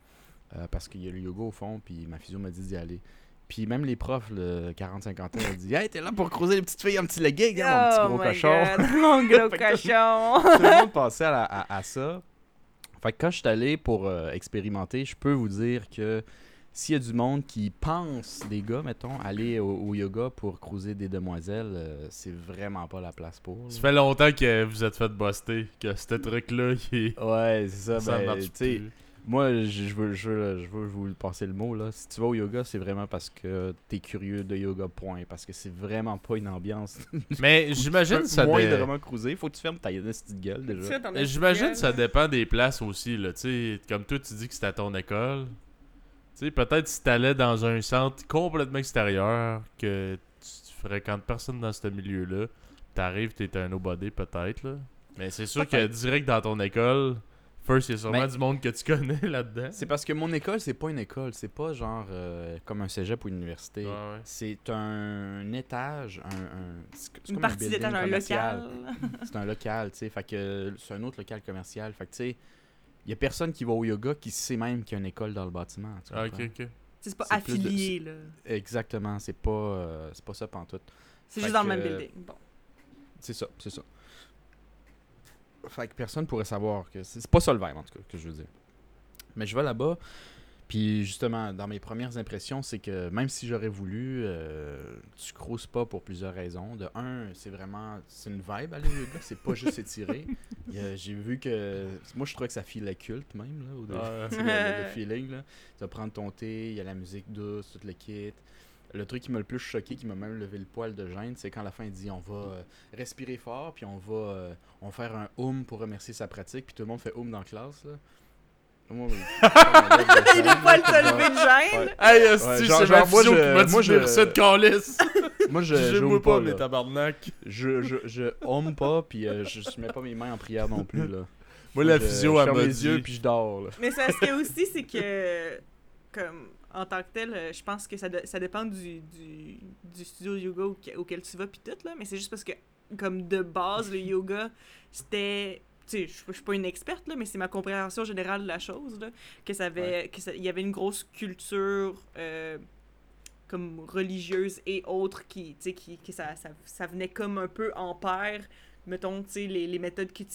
Euh, parce qu'il y a le yoga au fond, puis ma physio m'a dit d'y aller. Puis même les profs, le 40-50 ans, ont dit Hey, t'es là pour croiser les petites filles en petit legging, hein, mon petit Oh gros my cochon. God, mon gros cochon. Tout le monde pensait à, la- à- à ça. Fait que quand je suis allé pour euh, expérimenter, je peux vous dire que s'il y a du monde qui pense, des gars, mettons, aller au, au yoga pour cruiser des demoiselles, euh, c'est vraiment pas la place pour. là. Ça fait longtemps que vous êtes fait buster, que ce truc-là, il est- Ouais, c'est ça. ça ben, marche tu sais, plus. Moi, je, je veux, je, veux, je veux vous passer le mot. là. Si tu vas au yoga, c'est vraiment parce que t'es curieux de yoga, point. Parce que c'est vraiment pas une ambiance. Mais j'imagine ça Moins dé- de vraiment cruiser. Faut que tu fermes ta petite gueule déjà. J'imagine ça dépend des places aussi, là. Tu sais, comme toi, tu dis que c'était à ton école. Tu sais, peut-être si t'allais dans un centre complètement extérieur, que tu fréquentes personne dans ce milieu-là, t'arrives, t'es un nobody, peut-être, là. Mais c'est sûr que direct dans ton école, first, il y a sûrement Mais- du monde que tu connais là-dedans. C'est parce que mon école, c'est pas une école. C'est pas genre euh, comme un cégep ou une université. Ouais, ouais. C'est un étage, un, un- c'est Une comme un partie d'étage, un commercial. local. C'est un local, tu sais. Fait que c'est un autre local commercial. Fait que tu sais, il y a personne qui va au yoga qui sait même qu'il y a une école dans le bâtiment. tu Ah, ok, ok. C'est pas de- affilié, là. Exactement, c'est pas euh, c'est pas ça pantoute. C'est juste dans le même building. Bon. C'est ça, c'est ça. Fait que personne pourrait savoir que c'est pas ça le vibe en tout cas que je veux dire. Mais je vais là-bas, puis justement dans mes premières impressions, c'est que même si j'aurais voulu, euh, tu crousses pas pour plusieurs raisons. De un, c'est vraiment c'est une vibe aller au yoga, c'est pas juste a- J'ai vu que moi je trouvais que ça filait culte même là, au début. Le- le feeling là. Tu vas prendre ton thé, il y a la musique douce, tout le kit. Le truc qui m'a le plus choqué, qui m'a même levé le poil de gêne, c'est quand à la fin il dit on va euh, respirer fort, puis on va, euh, on va faire un hum pour remercier sa pratique, puis tout le monde fait hum dans la classe. Là. Moi, Il a pas le lever de gêne? Ouais. Hey, Ouais, genre- moi, je- moi, de je- de calice. Moi, je Je moi pas, là. mes tabarnak. Je, je, je hum pas, puis euh, je, je mets pas mes mains en prière non plus. Là. Moi, la Je- physio, elle m'a les dit... yeux, puis je dors. Là. Mais ça, ce qu'il y a aussi, c'est que, comme, en tant que tel, euh, je pense que ça, de- ça dépend du, du, du studio de yoga auquel, auquel tu vas, puis tout, là. Mais c'est juste parce que, comme de base, le yoga, c'était. Tu sais, je suis pas une experte, là, mais c'est ma compréhension générale de la chose, là. Que ça avait. que ça- il y avait une grosse culture. euh, comme religieuse et autres qui tu sais qui, qui ça, ça, ça venait comme un peu en paire mettons, tu sais, les, les méthodes qu'ils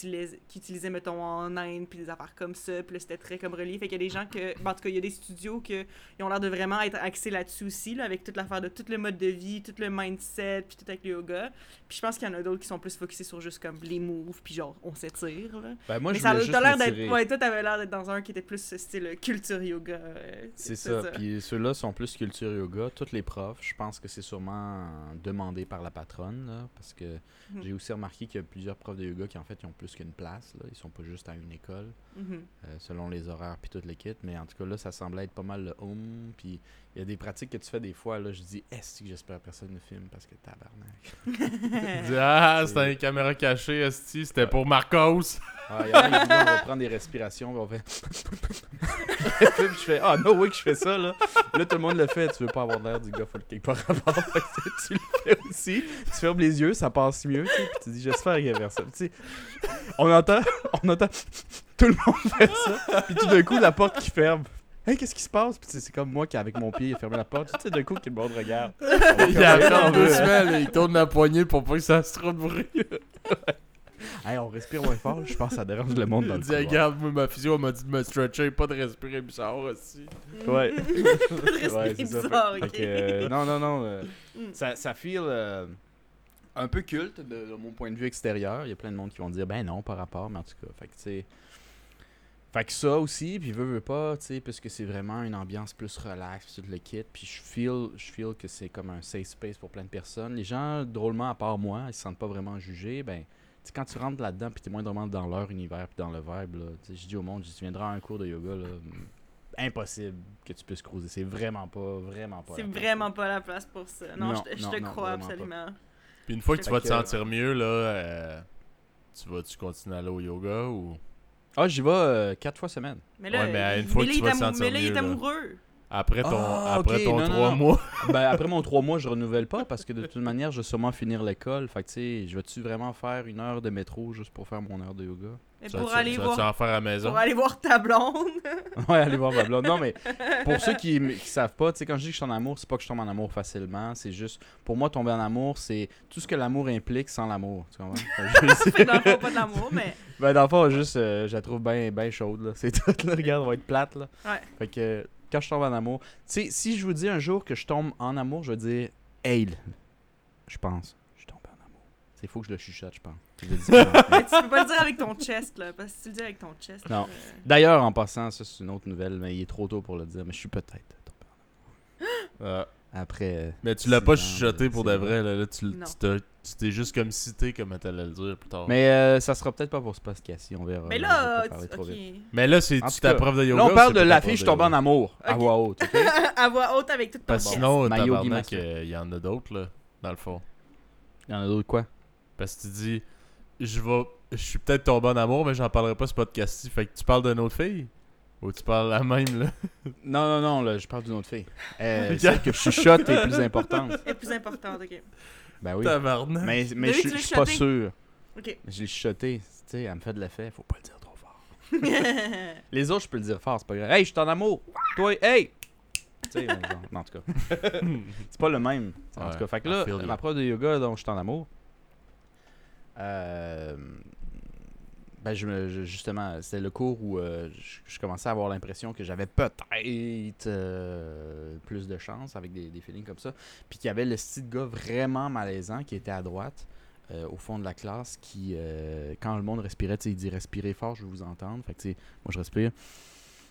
utilisaient, mettons, en Inde, puis des affaires comme ça, puis c'était très comme relié. Fait qu'il y a des gens que, ben, en tout cas, il y a des studios qui ont l'air de vraiment être axés là-dessus aussi, là, avec toute l'affaire de tout le mode de vie, tout le mindset, puis tout avec le yoga. Puis je pense qu'il y en a d'autres qui sont plus focusés sur juste comme les moves, puis genre, on s'étire, là. Ben, moi, Mais je ça juste l'air d'être. Ouais, toi, t'avais l'air d'être dans un qui était plus style culture yoga. euh, C'est ça. Puis ceux-là sont plus culture yoga. Tous les profs, je pense que c'est sûrement demandé par la patronne, là, parce que Mhm. j'ai aussi remarqué qu'il y a plusieurs profs de yoga qui en fait ils ont plus qu'une place. Là. Ils sont pas juste à une école, Mhm. euh, selon les horaires puis toute l'équipe. Mais en tout cas là, ça semblait être pas mal le home. Puis il y a des pratiques que tu fais des fois. Là, je dis, est-ce que j'espère que personne ne filme parce que tabarnak? Il dit, ah, c'était une caméra cachée, esti, c'était pour Marcos. Ah, il y en a on va prendre des respirations, on fait. Puis je fais, ah, no way que je fais ça, là. Là, tout le monde le fait. Tu veux pas avoir l'air du gars full part rapport. Fait que tu le fais aussi. Tu fermes les yeux, ça passe mieux, tu sais. Puis tu dis, j'espère qu'il y a personne. Tu sais, on entend, on entend tout le monde faire ça. Puis tout d'un coup, la porte qui ferme. Hey, qu'est-ce qui se passe? Puis c'est comme moi qui, avec mon pied, ai fermé la porte. Tu sais, d'un coup, que le monde regarde. Il attend deux semaines, il tourne la poignée pour pas que ça se trop de bruit. Hey, on respire moins fort. Je pense que ça dérange le monde dans Il le dit, couloir. regarde, moi, ma physio elle m'a dit de me stretcher, pas de respirer bizarre aussi. Ouais. Respirer ouais, c'est ça. bizarre, ok. fait que, euh, non, non, non. euh, Mm. ça, ça feel euh, un peu culte de, de mon point de vue extérieur. Il y a plein de monde qui vont dire, ben non, par rapport, mais en tout cas. Fait que, tu sais. Fait que ça aussi, puis veut, veut pas, tu sais, parce que c'est vraiment une ambiance plus relax, puis tout le kit. Puis je feel, je feel que c'est comme un safe space pour plein de personnes. Les gens, drôlement, à part moi, ils se sentent pas vraiment jugés. Ben, tu sais, quand tu rentres là-dedans, puis t'es moindrement dans leur univers, puis dans le vibe, là, tu sais, je dis au monde, je dis, tu viendras à un cours de yoga, là, impossible que tu puisses cruiser. C'est vraiment pas, vraiment pas. C'est la place. vraiment pas la place pour ça. Non, Non, je, te- je non, te non, crois absolument. Puis une fois que tu vas te sentir mieux, là, euh, tu vas-tu continuer à aller au yoga ou? Ah, j'y vais euh, quatre fois semaine. Mais là, Ouais, mais à une il- fois mais que là, tu il vas est te amou- sentir mais là, il mieux, est là. amoureux. Après ton, Ah, après ok, ton non, non, trois non. mois. ben, après mon trois mois, je renouvelle pas parce que de toute manière, je vais sûrement finir l'école. Fait que, tu sais, je vais-tu vraiment faire une heure de métro juste pour faire mon heure de yoga? Mais pour aller voir en faire à la maison? pour aller voir ta blonde. ouais, aller voir ma blonde. Non, mais pour ceux qui, qui savent pas, tu sais, quand je dis que je suis en amour, c'est pas que je tombe en amour facilement. C'est juste, pour moi, tomber en amour, c'est tout ce que l'amour implique sans l'amour. Tu comprends? Sais- dans le fond, pas de l'amour, mais Ben, dans le fond, juste, euh, je la trouve bien ben chaude, là. C'est tout, là. Regarde, on va être plate, là. Ouais. Fait que, quand je tombe en amour... Tu sais, si je vous dis un jour que je tombe en amour, je vais dire « Hey, je pense, je suis tombé en amour. » C'est faut que je le chuchote, je pense. Je le dis pas. mais tu peux pas le dire avec ton chest là, parce que si tu le dis avec ton chest. Non. euh, D'ailleurs, en passant, ça, c'est une autre nouvelle, mais il est trop tôt pour le dire, mais je suis peut-être. Ah. Après... euh, Mais tu l'as pas chuchoté pour de vrai, là. là, tu tu tu t'es juste comme cité comme t'allais le dire plus tard. Mais, Mais euh, ça sera peut-être pas pour ce podcast-ci, on verra. Mais là, tu- trop ok. vite. là, c'est tu prof de yoga. Là, on parle de la fille, je tombe en amour, à voix haute, ok? à voix haute avec toute ton Parce que chest. sinon, tabarnak, euh, il y en a d'autres, là, dans le fond. Il y en a d'autres quoi? Parce que tu dis, je vais, je suis peut-être tombé en amour, mais j'en parlerai pas ce podcast-ci. Fait que tu parles d'une autre fille? Ou tu parles la même, là? Non, non, non, là, je parle d'une autre fille. Euh. Celle que je chuchote est plus importante. est plus importante, ok. Ben oui. Tabarnak. Mais, mais je suis pas chuchoté? sûr. Ok. Je l'ai chuchoté. Tu sais, elle me fait de l'effet. Faut pas le dire trop fort. Les autres, je peux le dire fort, c'est pas grave. Hey, je suis en amour. Toi, hey! Tu sais, genre, non, en tout cas. c'est pas le même. En Ouais, tout cas, fait que là, ma prof de yoga dont je suis en amour, ben, je me, je- justement, c'était le cours où euh, je, commençais à avoir l'impression que j'avais peut-être euh, plus de chance avec des, des feelings comme ça. Puis qu'il y avait le style de gars vraiment malaisant qui était à droite. euh, au fond de la classe qui, euh, quand le monde respirait, il dit respirez fort, je veux vous entendre. Fait que, moi je respire.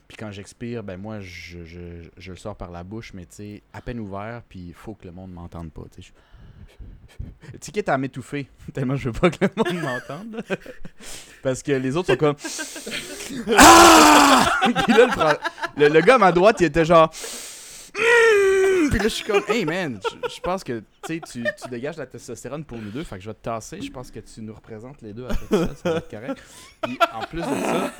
Puis quand j'expire, ben moi je, je, le sors par la bouche, mais tu sais, à peine ouvert, puis il faut que le monde m'entende pas. Quitte à m'étouffer, tellement je veux pas que le monde m'entende. Parce que les autres sont comme. Ah! Puis là, le, le gars à ma droite, il était genre. Puis là, je suis comme, hey man, je, je pense que tu tu dégages la testostérone pour nous deux, fait que je vais te tasser. Je pense que tu nous représentes les deux après ça, ça va être correct. Puis en plus de ça,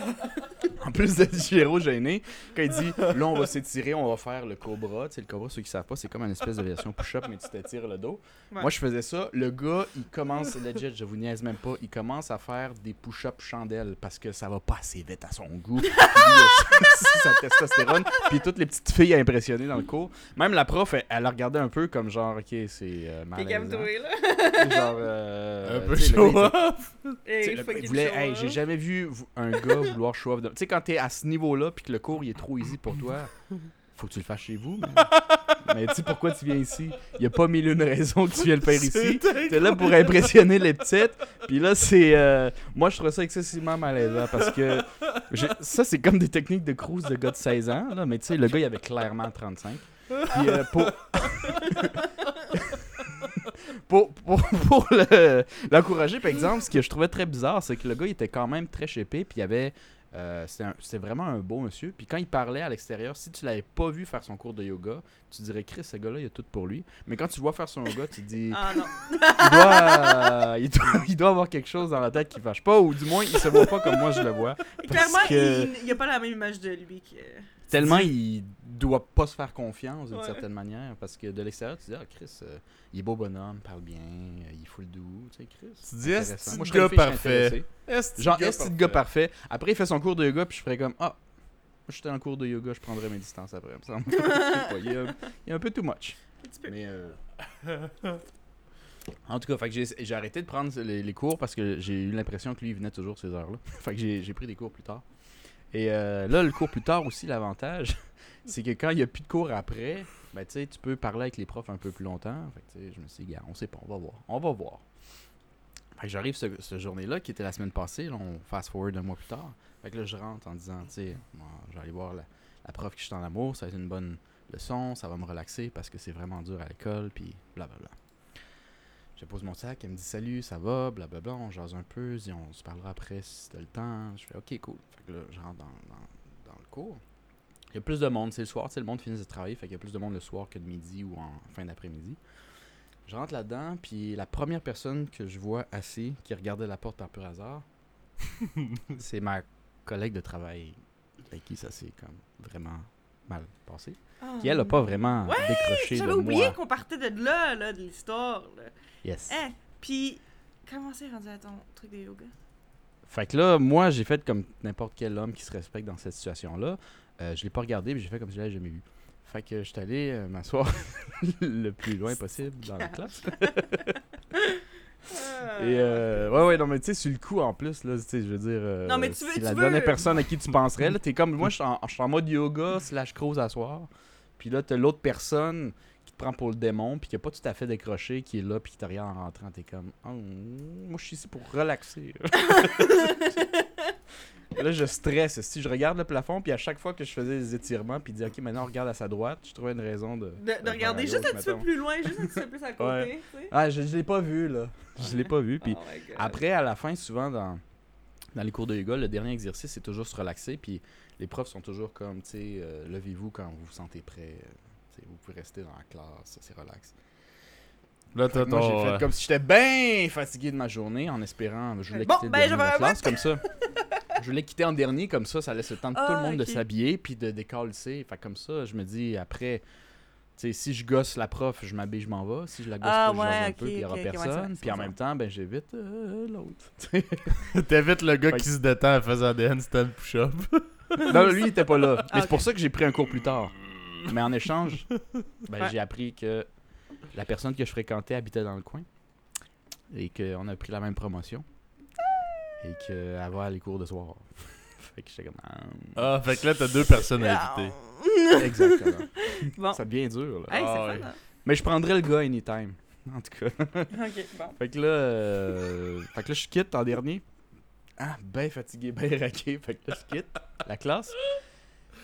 en plus de Giro gêné, quand il dit là, on va s'étirer, on va faire le cobra. Tu sais, le cobra, ceux qui savent pas, c'est comme une espèce de version push-up, mais tu t'étires le dos. Ouais. Moi, je faisais ça. Le gars, il commence, legit, je vous niaise même pas, il commence à faire des push-ups chandelles parce que ça va pas assez vite à son goût. Sa testostérone. Puis toutes les petites filles impressionnées dans le cours. Même la prof, elle, elle a regardé un peu comme genre, ok, c'est euh, T'es malaisant. calme-toi, là. Genre, euh, Un peu tu sais, le show off. Hey, j'ai jamais vu un gars vouloir show off. de- Tu sais, quand t'es à ce niveau-là, puis que le cours il est trop easy pour toi, faut que tu le fasses chez vous. Mais tu sais pourquoi tu viens ici? Il a pas mille une raisons que tu viens le faire ici. T'es là pour impressionner les petites. Puis là, c'est. euh, Moi, je trouve ça excessivement malaisant parce que. Ça, c'est comme des techniques de cruise de gars de 16 ans. Là, mais tu sais, le gars, il avait clairement 35. Puis euh, pour. pour, pour, pour le- l'encourager, par exemple, ce que je trouvais très bizarre, c'est que le gars, il était quand même très chépé. Puis il avait. Euh, c'était vraiment un beau monsieur. Puis quand il parlait à l'extérieur, si tu l'avais pas vu faire son cours de yoga, tu dirais, Chris, ce gars-là, il a tout pour lui. Mais quand tu vois faire son yoga, tu dis, Ah non. il doit, euh, il, doit, il doit avoir quelque chose dans la tête qui fâche pas, ou du moins, il se voit pas comme moi je le vois. Clairement, que- il, il a pas la même image de lui que. Tellement il doit pas se faire confiance d'une Ouais. certaine manière, parce que de l'extérieur, tu dis, ah, Chris, euh, il est beau bonhomme, parle bien, euh, il est full doux, tu sais, Chris. Tu dis, est-ce que je gars parfait? Genre, est-ce le gars parfait? Après, il fait son cours de yoga, puis je ferais comme, ah, moi, j'étais en cours de yoga, je prendrais mes distances après. il me semble. Je sais pas, il, est un, il est un peu too much. Mais euh, En tout cas, que j'ai arrêté de prendre les, les cours parce que j'ai eu l'impression que lui, il venait toujours ces heures-là. fait que j'ai pris des cours plus tard. Et euh, là, le cours plus tard aussi, l'avantage, c'est que quand il n'y a plus de cours après, ben, tu peux parler avec les profs un peu plus longtemps. Fait je me suis dit, on sait pas, on va voir. On va voir. J'arrive ce, ce journée-là, qui était la semaine passée, on fast forward un mois plus tard. Fait là, je rentre en disant, je vais aller voir la, prof qui je en amour, ça va être une bonne leçon, ça va me relaxer parce que c'est vraiment dur à l'école, puis blablabla. Je pose mon sac, elle me dit salut, ça va, blablabla, on jase un peu, on se parlera après si t'as le temps. Je fais ok, cool. Fait que là, je rentre dans, dans, dans le cours. Il y a plus de monde, c'est le soir, tu sais, le monde finit de travailler, fait qu'il y a plus de monde le soir que de midi ou en fin d'après-midi. Je rentre là-dedans, puis la première personne que je vois assis, qui regardait la porte par pur hasard, c'est ma collègue de travail, avec qui ça s'est comme vraiment mal passé. Qui elle a pas vraiment décroché de Ah. J'avais moi. oublié qu'on partait de là, là, de l'histoire. Yes. Hein? Puis, comment c'est rendu à ton truc de yoga? Fait que là, moi, j'ai fait comme n'importe quel homme qui se respecte dans cette situation-là. Euh, je l'ai pas regardé, mais j'ai fait comme si je l'avais jamais vu. Fait que je suis allé euh, m'asseoir le plus loin possible dans la classe. Et euh, ouais, ouais, non, mais tu sais, sur le coup en plus, là, tu sais, je veux dire. euh, Non, mais tu veux- c'est la tu dernière personne à qui tu penserais, là, t'es comme. Moi, je suis en, mode yoga slash cross à soir. Puis là, t'as l'autre personne qui te prend pour le démon, puis qui a pas tout à fait décroché, qui est là, puis qui te regarde en rentrant. T'es comme. Oh, moi, je suis ici pour relaxer. là, je stresse. Si je regarde le plafond, puis à chaque fois que je faisais des étirements, puis dire, ok, maintenant, on regarde à sa droite, je trouvais une raison de. De, regarder juste un petit peu plus loin, juste un petit peu plus à côté. Ouais. tu sais. Ah, je, je l'ai pas vu, là. Je l'ai pas vu, puis. Oh. Après, à la fin, souvent dans, dans les cours de yoga, le dernier exercice, c'est toujours se relaxer. Puis les profs sont toujours comme, tu sais, euh, levez-vous quand vous vous sentez prêt. euh, vous pouvez rester dans la classe, c'est relax. Là, t'as moi, j'ai fait euh, comme si j'étais bien fatigué de ma journée en espérant. Je voulais Bon, quitter ben, le je la avoir- classe comme ça. Je voulais quitter en dernier comme ça, ça laisse le temps de tout Ah, le monde de s'habiller puis de décalisser. Fait comme ça, je me dis après, tu sais, si je gosse la prof, je m'habille, je m'en vais. Si je la gosse Ah, pas, je ouais, un peu, puis il y aura personne. puis en même temps, ben j'évite euh, l'autre. T'évites le gars Fait qui se détend en faisant des handstand push-up. Non, lui, il était pas là. Mais Ah, c'est pour ça que j'ai pris un cours plus tard. Mais en échange, ben, Ouais. j'ai appris que la personne que je fréquentais habitait dans le coin. Et qu'on a pris la même promotion. Et qu'elle va à les cours de soir. fait que j'étais comme. ah, Ah, fait que là, t'as deux personnes à éviter. Exactement. Bon. Ça devient dur, là. Hey, Ah, fun, hein? Mais je prendrais le gars anytime. En tout cas. Ok, bon. Fait que là, euh, fait que là, je quitte en dernier. Ah, ben fatigué, ben raqué. Fait que là, je quitte la classe.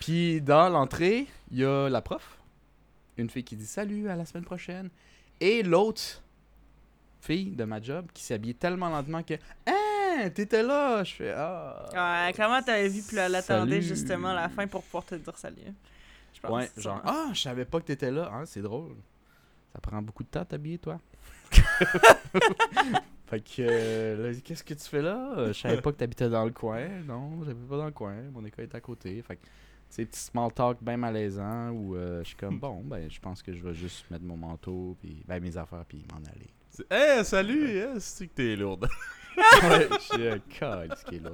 Puis dans l'entrée, il y a la prof. Une fille qui dit salut, à la semaine prochaine. Et l'autre fille de ma job qui s'habillait tellement lentement que Ah, t'étais là? Je fais Ah. Ouais, comment t'avais vu, puis elle attendait Salut. justement la fin pour pouvoir te dire salut. Je pense Ouais, genre. Ah, je savais pas que t'étais là. Hein, c'est drôle. Ça prend beaucoup de temps à t'habiller, toi. fait que, euh, qu'est-ce que tu fais là? Je savais pas que t'habitais dans le coin. Non, j'habitais pas dans le coin. Mon école est à côté. Fait que, tu sais, petit small talk bien malaisant où euh, je suis comme, bon, ben, je pense que je vais juste mettre mon manteau, puis ben, mes affaires, puis m'en aller. Hey, salut! hein, C'est que t'es lourde? ouais, je suis un ce qui est là.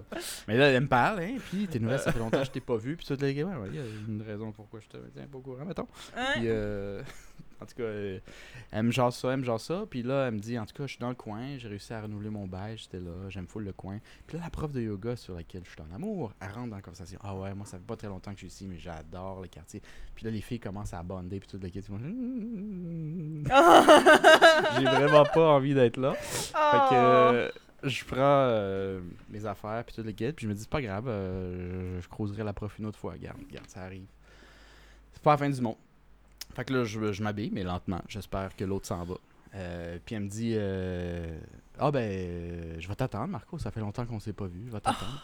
Mais là, elle me parle, hein, puis tes nouvelles, ça fait longtemps que je t'ai pas vu, puis tout, les gars, ouais, il y a une raison pourquoi je te tiens pas au courant, mettons. Hein? Puis, euh, En tout cas, euh, elle me jase ça, elle me jase ça. Puis là, elle me dit, en tout cas, je suis dans le coin, j'ai réussi à renouveler mon bail, j'étais là, j'aime full le coin. Puis là, la prof de yoga sur laquelle je suis en amour, elle rentre dans la conversation. Ah ouais, moi, ça fait pas très longtemps que je suis ici, mais j'adore le quartier. Puis là, les filles commencent à bonder, puis tout le kit. J'ai vraiment pas envie d'être là. Fait que euh, je prends euh, mes affaires puis tout le kit, puis je me dis c'est pas grave, euh, je, je creuserai la prof une autre fois. Regarde, regarde, ça arrive. C'est pas la fin du monde. Fait que là, je, je m'habille, mais lentement. J'espère que l'autre s'en va. Euh, puis elle me dit euh, Ah ben, euh, je vais t'attendre, Marco, ça fait longtemps qu'on s'est pas vu, je vais t'attendre.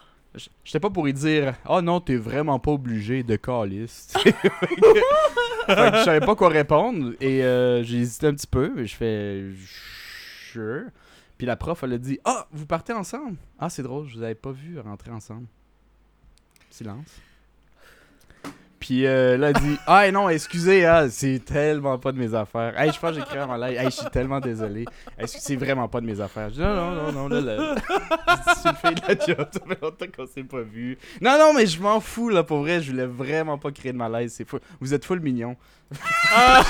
J'étais pas pour y dire Oh non, t'es vraiment pas obligé de calice. fait que, fait que je savais pas quoi répondre et euh, j'ai hésité un petit peu. Et je fais Sure. Puis la prof, elle a dit Ah, vous partez ensemble Ah, c'est drôle, je vous avais pas vu rentrer ensemble. Silence. Puis euh, là, elle dit Ah, non, excusez, hein, c'est tellement pas de mes affaires. Hey, je pense que j'ai créé un malaise. Hey, je suis tellement désolé. Est-ce que c'est vraiment pas de mes affaires Je dis Non, non, non, non, là, là. Je dis, C'est une fille de la job, ça fait longtemps qu'on s'est pas vu. Non, non, mais je m'en fous, là, pour vrai, je voulais vraiment pas créer de malaise. C'est fou. Vous êtes full mignon. Arrête!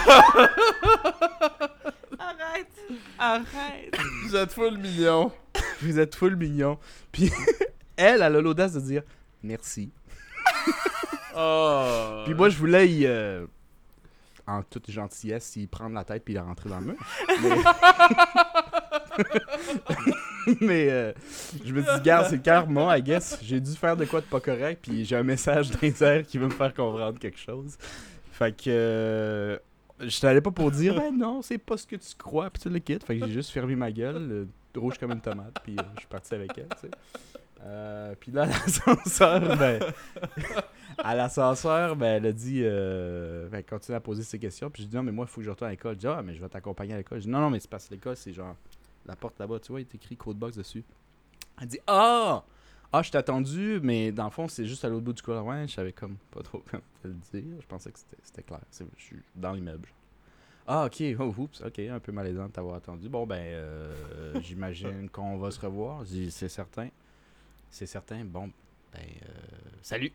Arrête! Vous êtes full mignon. Vous êtes full mignon. Puis elle, elle a l'audace de dire merci. Oh. Puis moi, je voulais y, euh, en toute gentillesse, y prendre la tête puis la rentrer dans le mur. Mais, euh, je me dis, garde, c'est karma, I guess. J'ai dû faire de quoi de pas correct, puis j'ai un message airs qui veut me faire comprendre quelque chose. Fait que. Euh, je t'allais pas pour dire, ben non, c'est pas ce que tu crois, puis tu le quittes. Fait que j'ai juste fermé ma gueule, euh, rouge comme une tomate, puis je suis parti avec elle, tu sais. Euh, puis là, à l'ascenseur, ben. à l'ascenseur, ben, elle a dit. Euh, ben, continue à poser ses questions. Puis je dis non, mais moi, il faut que je retourne à l'école. Je dis ah, mais je vais t'accompagner à l'école. Je dis non, non, mais c'est parce que l'école, c'est genre la porte là-bas. Tu vois, il est écrit Codebox dessus. Elle dit ah, ah, je t'ai attendu, mais dans le fond, c'est juste à l'autre bout du couloir. Ouais, je savais comme pas trop comment le dire. Je pensais que c'était- clair. Je suis dans l'immeuble. Ah, ok, oh, oups, ok, un peu malaisant de t'avoir attendu. Bon, ben, euh, j'imagine qu'on va se revoir. C'est certain. C'est certain. Bon, ben, euh, salut.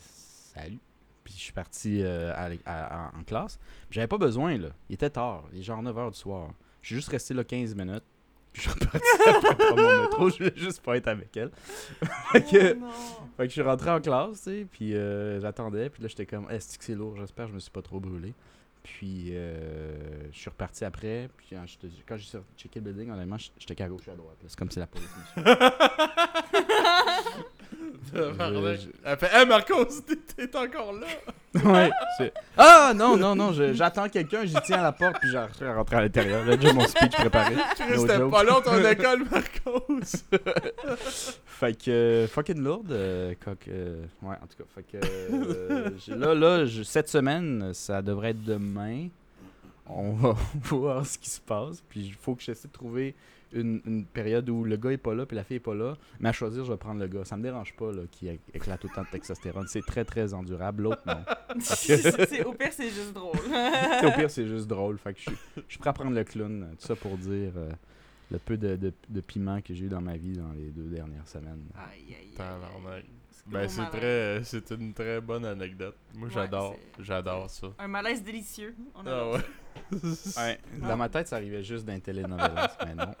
Salut. Puis je suis parti euh, à l'é- à- à- en classe. J'avais pas besoin, là. Il était tard. Il est genre 9h du soir. Je suis juste resté là 15 minutes. Puis je suis reparti après mon métro. Je voulais juste pas être avec elle. fait, que, Oh fait que je suis rentré en classe, tu sais. Puis euh, j'attendais. Puis là, j'étais comme, est-ce que c'est lourd? J'espère que je me suis pas trop brûlé. Puis euh, je suis reparti après. Puis quand j'étais- quand j'ai checké le building, honnêtement, j'étais qu'à gauche à droite. C'est comme si la police. je- Elle fait Hey Marcos, t'es- encore là. ouais. c'est- Ah non, non, non, je- j'attends quelqu'un, j'y tiens à la porte, puis j'ai rentré à l'intérieur. J'ai déjà mon speech préparé. No C'était pas long ton école, Marcos. Fait que euh, fucking lourde, euh, euh, ouais, en tout cas. Fait que euh, là, là, je- cette semaine, ça devrait être demain. On va voir ce qui se passe. Puis il faut que j'essaie de trouver une, une période où le gars est pas là, puis la fille est pas là. Mais à choisir, je vais prendre le gars. Ça me dérange pas là, qui éclate autant de testostérone. C'est très très endurable. L'autre, non. C'est- Au pire, c'est juste drôle. Au pire, c'est juste drôle. Fait que je suis, je suis prêt à prendre le clown. Tout ça pour dire euh, le peu de, de, de piment que j'ai eu dans ma vie dans les deux dernières semaines. Aïe, aïe, Ben, c'est très, c'est une très bonne anecdote. Moi, Ouais, j'adore, j'adore ça. Un malaise délicieux. On Ah adore ouais. Ouais, dans ma tête, ça arrivait juste d'un telenovelas, mais non.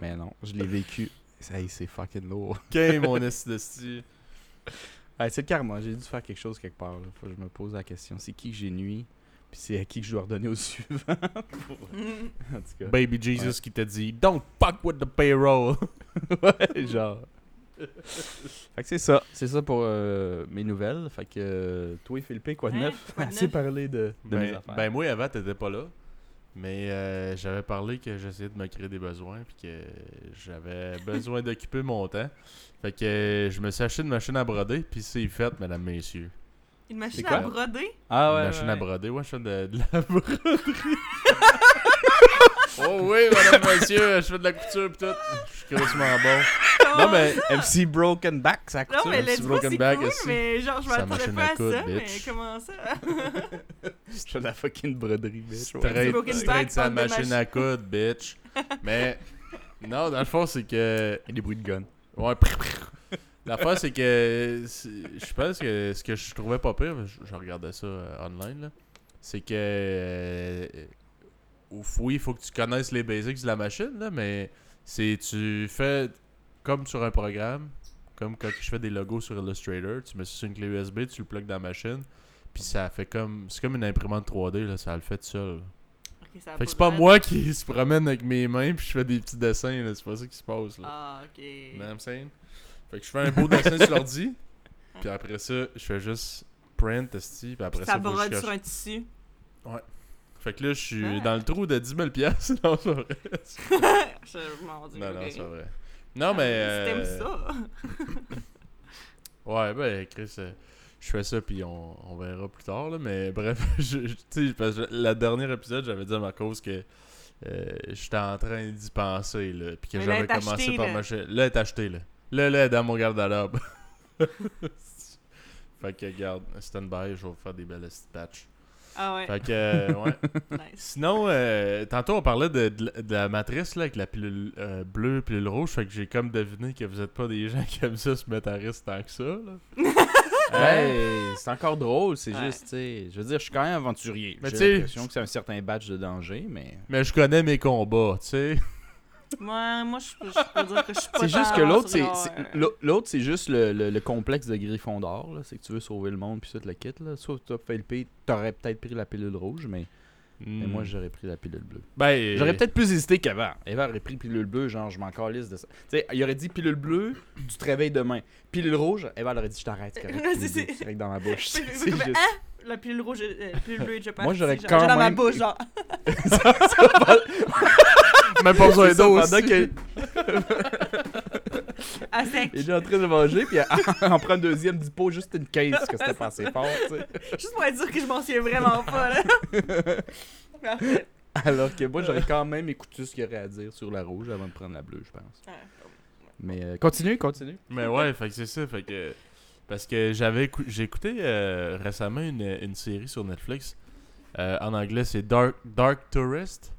Mais non, je l'ai vécu. Hey, c'est fucking lourd. Game, mon esti de sti. Ouais, c'est le karma, j'ai dû faire quelque chose quelque part. Là. Faut que je me pose la question, c'est qui que j'ai nuit Puis c'est à qui que je dois redonner au suivant. En tout cas, Baby Jesus qui t'a dit Don't fuck with the payroll. ouais, genre. Fait que c'est ça, c'est ça pour euh, mes nouvelles. Fait que euh, toi et Philippe, quoi de Hein, neuf? de Assez parlé de, de mes Ben, affaires. ben, moi, avant, t'étais pas là. Mais euh, j'avais parlé que j'essayais de me créer des besoins puis que j'avais besoin d'occuper mon temps. Fait que euh, je me suis acheté une machine à broder puis c'est fait, mesdames, messieurs. Une machine à broder? ah une ouais, machine ouais, à broder, ouais, je fais de, de la broderie. oh oui, mesdames, messieurs, je fais de la couture pis tout. Je suis curieusement bon. Non, mais MC Broken Back, ça Non, mais let's go, broken c'est back cool, aussi. mais genre, je m'attendais machine pas à ça, mais bitch. comment ça? Je fais de la fucking broderie, bitch. Straight, straight sa machine machine. à coudre, bitch. Mais, non, dans le fond, c'est que. Et des bruits de gun. Ouais, prr, prr. L'affaire, c'est que je pense que ce que je trouvais pas pire, je, je regardais ça euh, online, là, c'est que. Ouf, oui, il faut que tu connaisses les basics de la machine, là, mais c'est. Tu fais comme sur un programme, comme quand je fais des logos sur Illustrator, tu mets ça sur une clé USB, tu le plugues dans la machine, puis ça fait comme. C'est comme une imprimante 3D, là, ça le fait tout seul. Ça Fait que c'est pas moi qui se promène avec mes mains puis je fais des petits dessins, là. C'est pas ça qui se passe, là. Ah, ok. I'm saying? Fait que je fais un beau dessin sur l'ordi, puis après ça, je fais juste print, esti, puis après ça ça, brode sur un tissu. Fait que là, je suis Ouais. dans le trou de 10 000 piastres. Non, c'est vrai. je m'en dis. Non, non, c'est vrai. Non, mais... Si T'aimes euh, ça? Ouais, ben, Chris, euh, je fais ça, puis on, on verra plus tard, là. Mais bref, je, je- tu sais, parce que le dernier épisode, j'avais dit à ma cause que euh, j'étais en train d'y penser, là. Puis que Mais j'avais commencé par m'acheter. Là, elle est achetée, là. Là, là, dans mon garde-robe. fait que, regarde, stand-by, je vais vous faire des belles patchs. Ah ouais, Fait que, euh, ouais. nice. Sinon, euh, tantôt on parlait de, de la- de la matrice là, avec la pilule euh, bleue, pilule rouge. Fait que j'ai comme deviné que vous êtes pas des gens qui aiment ça se mettre à risque tant que ça. Là. Ouais, c'est encore drôle, c'est Ouais. juste, tu sais. Je veux dire, je suis quand même aventurier. J'ai l'impression que c'est un certain badge de danger, mais. Mais je connais mes combats, tu sais. Moi, moi je, peux- je peux dire que je suis pas C'est juste que l'autre, c'est. euh, l'au- L'autre, c'est juste le, le- le complexe de Griffon d'or. C'est que tu veux sauver le monde, puis ça, te le quitte. Là. Soit tu as fait le pays, t'aurais peut-être pris la pilule rouge, mais, mais Hmm. moi, j'aurais pris la pilule bleue. Ben, J'aurais peut-être plus hésité qu'avant. Eva aurait pris pilule bleue, genre, je m'en calisse de ça. Tu sais, il aurait dit pilule bleue, tu te réveilles demain. Pilule rouge, Eva elle aurait dit, je t'arrête, c'est correct dans ma bouche. C'est- juste- hein? La pilule rouge, euh, la pilule bleue, je Moi, j'aurais genre, quand j'ai dans ma même- bouche, genre. même pas besoin C'est ça, d'eau pendant aussi. que- À sec. Il est en train de manger, puis elle en prend un deuxième du pot, juste une caisse, que c'était pas assez fort, tu sais. Juste pour être sûr que je m'en souviens vraiment pas, là. Alors que moi, j'aurais quand même écouté ce qu'il y aurait à dire sur la rouge avant de prendre la bleue, je pense. Mais euh, continue, continue. Mais ouais, fait que c'est ça. Fait que. Parce que j'avais écou- j'ai écouté euh, récemment une, une série sur Netflix. Euh, en anglais, c'est Dark, Dark Tourist.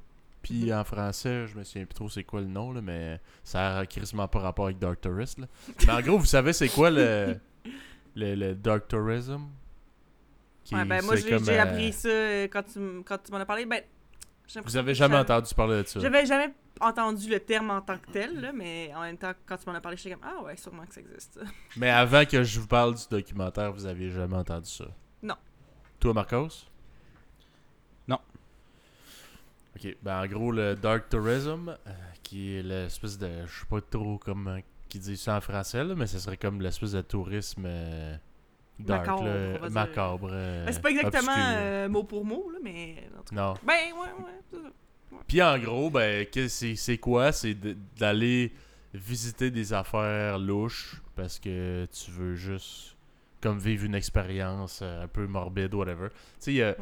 Puis en français, je me souviens plus trop c'est quoi le nom, là, mais ça a quasiment pas rapport avec Dark Tourist. Là. Mais en gros, vous savez c'est quoi le, le, le Dark Tourism? Qui- Ouais, ben moi, j'ai euh, appris ça euh, quand tu, quand tu m'en as parlé. Ben, Vous avez jamais entendu parler de ça? J'avais jamais entendu le terme en tant que tel, là, mais en même temps, quand tu m'en as parlé, j'étais comme Ah ouais, sûrement que ça existe. Mais avant que je vous parle du documentaire, vous aviez jamais entendu ça? Non. Toi, Marcos? Non. Ok, ben en gros, le Dark Tourism, euh, qui est l'espèce de. Je sais pas trop comment qui dit ça en français, là, mais ce serait comme l'espèce de tourisme euh, dark, Macabre, là, macabre. euh, Ben, c'est pas exactement mot pour mot, là, mais. en tout cas. Non. Ben, ouais, ouais. Puis en gros, ben, c'est quoi? C'est d'aller visiter des affaires louches parce que tu veux juste comme vivre une expérience un peu morbide, whatever. Tu sais, il y a-.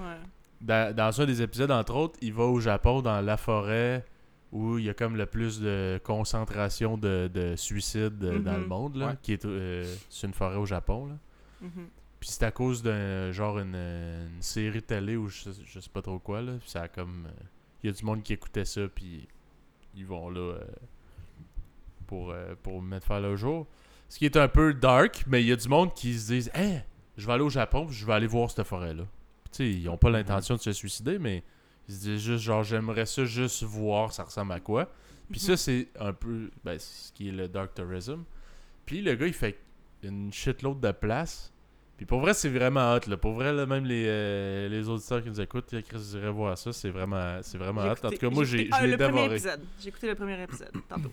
dans, dans un des épisodes, entre autres, il va au Japon, dans la forêt, où il y a comme le plus de concentration de, de suicides euh, dans le Mhm. monde, là, Ouais. qui est, euh, c'est une forêt au Japon. Là. Mhm. Puis c'est à cause d'un genre une, une série télé ou je, sais- je sais pas trop quoi, là. Puis ça a comme. euh, Il y a du monde qui écoutait ça, puis ils vont là euh, pour, euh, pour mettre faire le jour. Ce qui est un peu dark, mais il y a du monde qui se disent Hey, je vais aller au Japon, puis je vais aller voir cette forêt-là. Sais, ils ont pas l'intention de se suicider, mais ils se disent juste genre j'aimerais ça juste voir ça ressemble à quoi. Puis ça, c'est un peu ben, ce qui est le dark tourism. Puis le gars, il fait une shitload de place. Puis pour vrai, c'est vraiment hot. Là. Pour vrai, là, même les, euh, les auditeurs qui nous écoutent, Chris, ils iraient voir ça. C'est vraiment, c'est vraiment hot. En tout cas, moi, j'ai écouté- je ah, l'ai le premier dévoré. épisode. J'ai écouté le premier épisode, tantôt.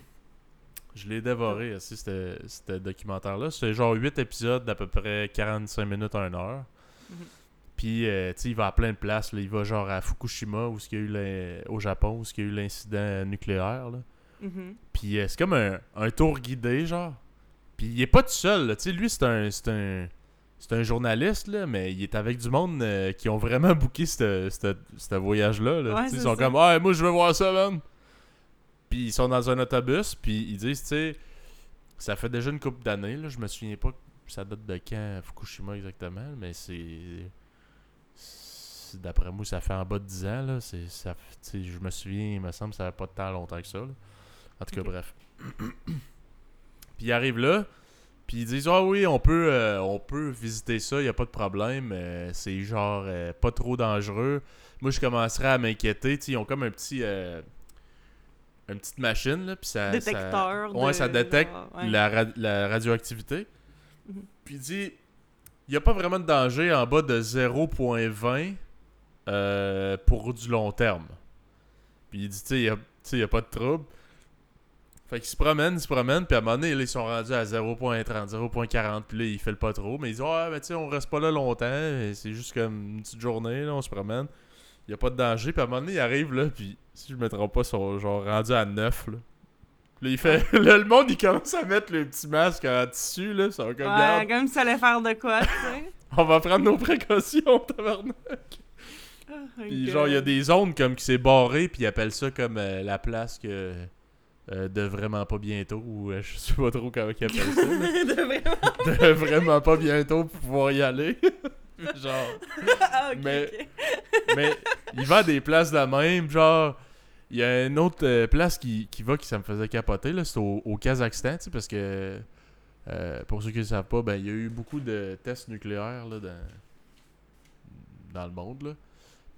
Je l'ai dévoré aussi, ce ce documentaire-là. C'est genre 8 épisodes d'à peu près 45 minutes à 1 heure. Puis, euh, tu sais, il va à plein de places. Là. Il va genre à Fukushima, où il y a eu au Japon, où il y a eu l'incident nucléaire. Là. Mhm. Puis euh, c'est comme un, un tour guidé, genre. Puis il est pas tout seul. Tu sais, lui, c'est un, c'est un, c'est un journaliste, là, mais il est avec du monde euh, qui ont vraiment booké ce voyage-là. là. Ouais, ils sont ça. comme, ah, moi, je veux voir ça, man. Puis ils sont dans un autobus, puis ils disent, tu sais, ça fait déjà une couple d'années, là. Je me souviens pas, ça date de quand, à Fukushima exactement, mais c'est. D'après moi, ça fait en bas de 10 ans, là. C'est, ça, je me souviens, il me semble, ça fait pas tant longtemps que ça, là. En tout cas, bref. puis il arrive là, puis ils disent Ah oui, on peut, euh, on peut visiter ça, il a pas de problème. euh, c'est genre euh, pas trop dangereux. Moi, je commencerais à m'inquiéter. Tu sais, Ils ont comme un petit. une petite machine, là, puis ça. Détecteur. Ça, ouais, ça détecte genre, ouais. la, ra- la radioactivité. Mhm. Puis il dit il n'y a pas vraiment de danger en bas de 0.20 euh, pour du long terme. Puis il dit, tu sais, il n'y a, pas de trouble. Fait qu'il se promène, il se promène, puis à un moment donné, là, ils sont rendus à 0.30, 0.40, puis là, il fait le pas trop. Mais il dit, ouais, mais tu sais, on reste pas là longtemps, c'est juste comme une petite journée, là, on se promène. Il n'y a pas de danger, puis à un moment donné, il arrive, là, puis si je me trompe pas, ils sont genre rendus à 9, là. Puis là, il fait, là, le monde, il commence à mettre le petit masque en tissu, là, ça va comme, Ouais, comme si ça allait faire de quoi, tu sais. on va prendre nos précautions, tabarnak. Oh, Puis genre, il y a des zones comme qui s'est barré, puis ils appellent ça comme euh, la place que euh, de vraiment pas bientôt, ou euh, je sais pas trop comment ils appellent ça. De vraiment. de vraiment pas bientôt pour pouvoir y aller. genre, Ah, Mais- mais il va à des places de la même, genre. Il y a une autre place qui, qui va qui ça me faisait capoter, là, c'est au, au Kazakhstan, tu sais, parce que euh, pour ceux qui ne savent pas, ben il y a eu beaucoup de tests nucléaires là, dans, dans le monde. Là.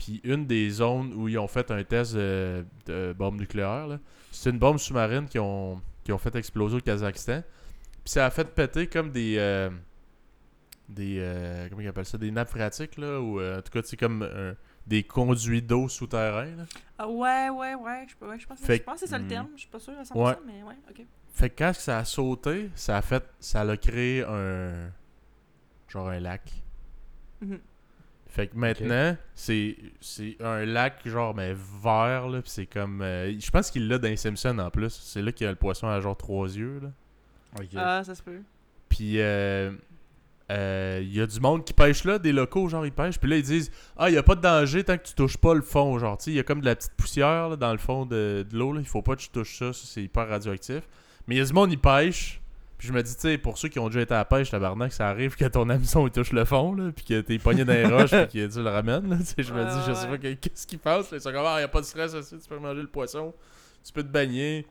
Puis une des zones où ils ont fait un test de, de bombe nucléaire, c'est une bombe sous-marine qu'ils ont, qui ont fait exploser au Kazakhstan. Puis ça a fait péter comme des. euh, des. euh, comment ils appellent ça Des nappes phréatiques, là. Ou euh, en tout cas, c'est comme des conduits d'eau souterrains, là. Ah, ouais, ouais, ouais. Je, ouais, je pense, Fait je pense que c'est ça le Hmm. terme. Je suis pas sûr à 100%, Ouais. mais ouais, ok. Fait que quand ça a sauté, ça a fait. Ça a créé un. Genre un lac. Mhm. Fait que maintenant, c'est c'est un lac genre mais vert là, pis c'est comme euh, je pense qu'il l'a dans les Simpsons en plus, c'est là qu'il y a le poisson à genre trois yeux là. Ah, ça se peut. Puis euh, euh, il y a du monde qui pêche là, des locaux genre ils pêchent, puis là ils disent "Ah, il y a pas de danger tant que tu touches pas le fond genre, tu sais, il y a comme de la petite poussière là, dans le fond de, de l'eau là, il faut pas que tu touches ça, ça c'est hyper radioactif." Mais il y a du monde ils pêchent puis je me dis, tu sais, pour ceux qui ont déjà été à la pêche, tabarnak, ça arrive que ton hameçon il touche le fond, là, puis que t'es pogné dans les roches, puis que tu le ramènes, là, tu sais, je me dis, je sais pas qu'est-ce qui passe, là, ils sont comme, ah, y a pas de stress, aussi, tu peux manger le poisson, tu peux te baigner,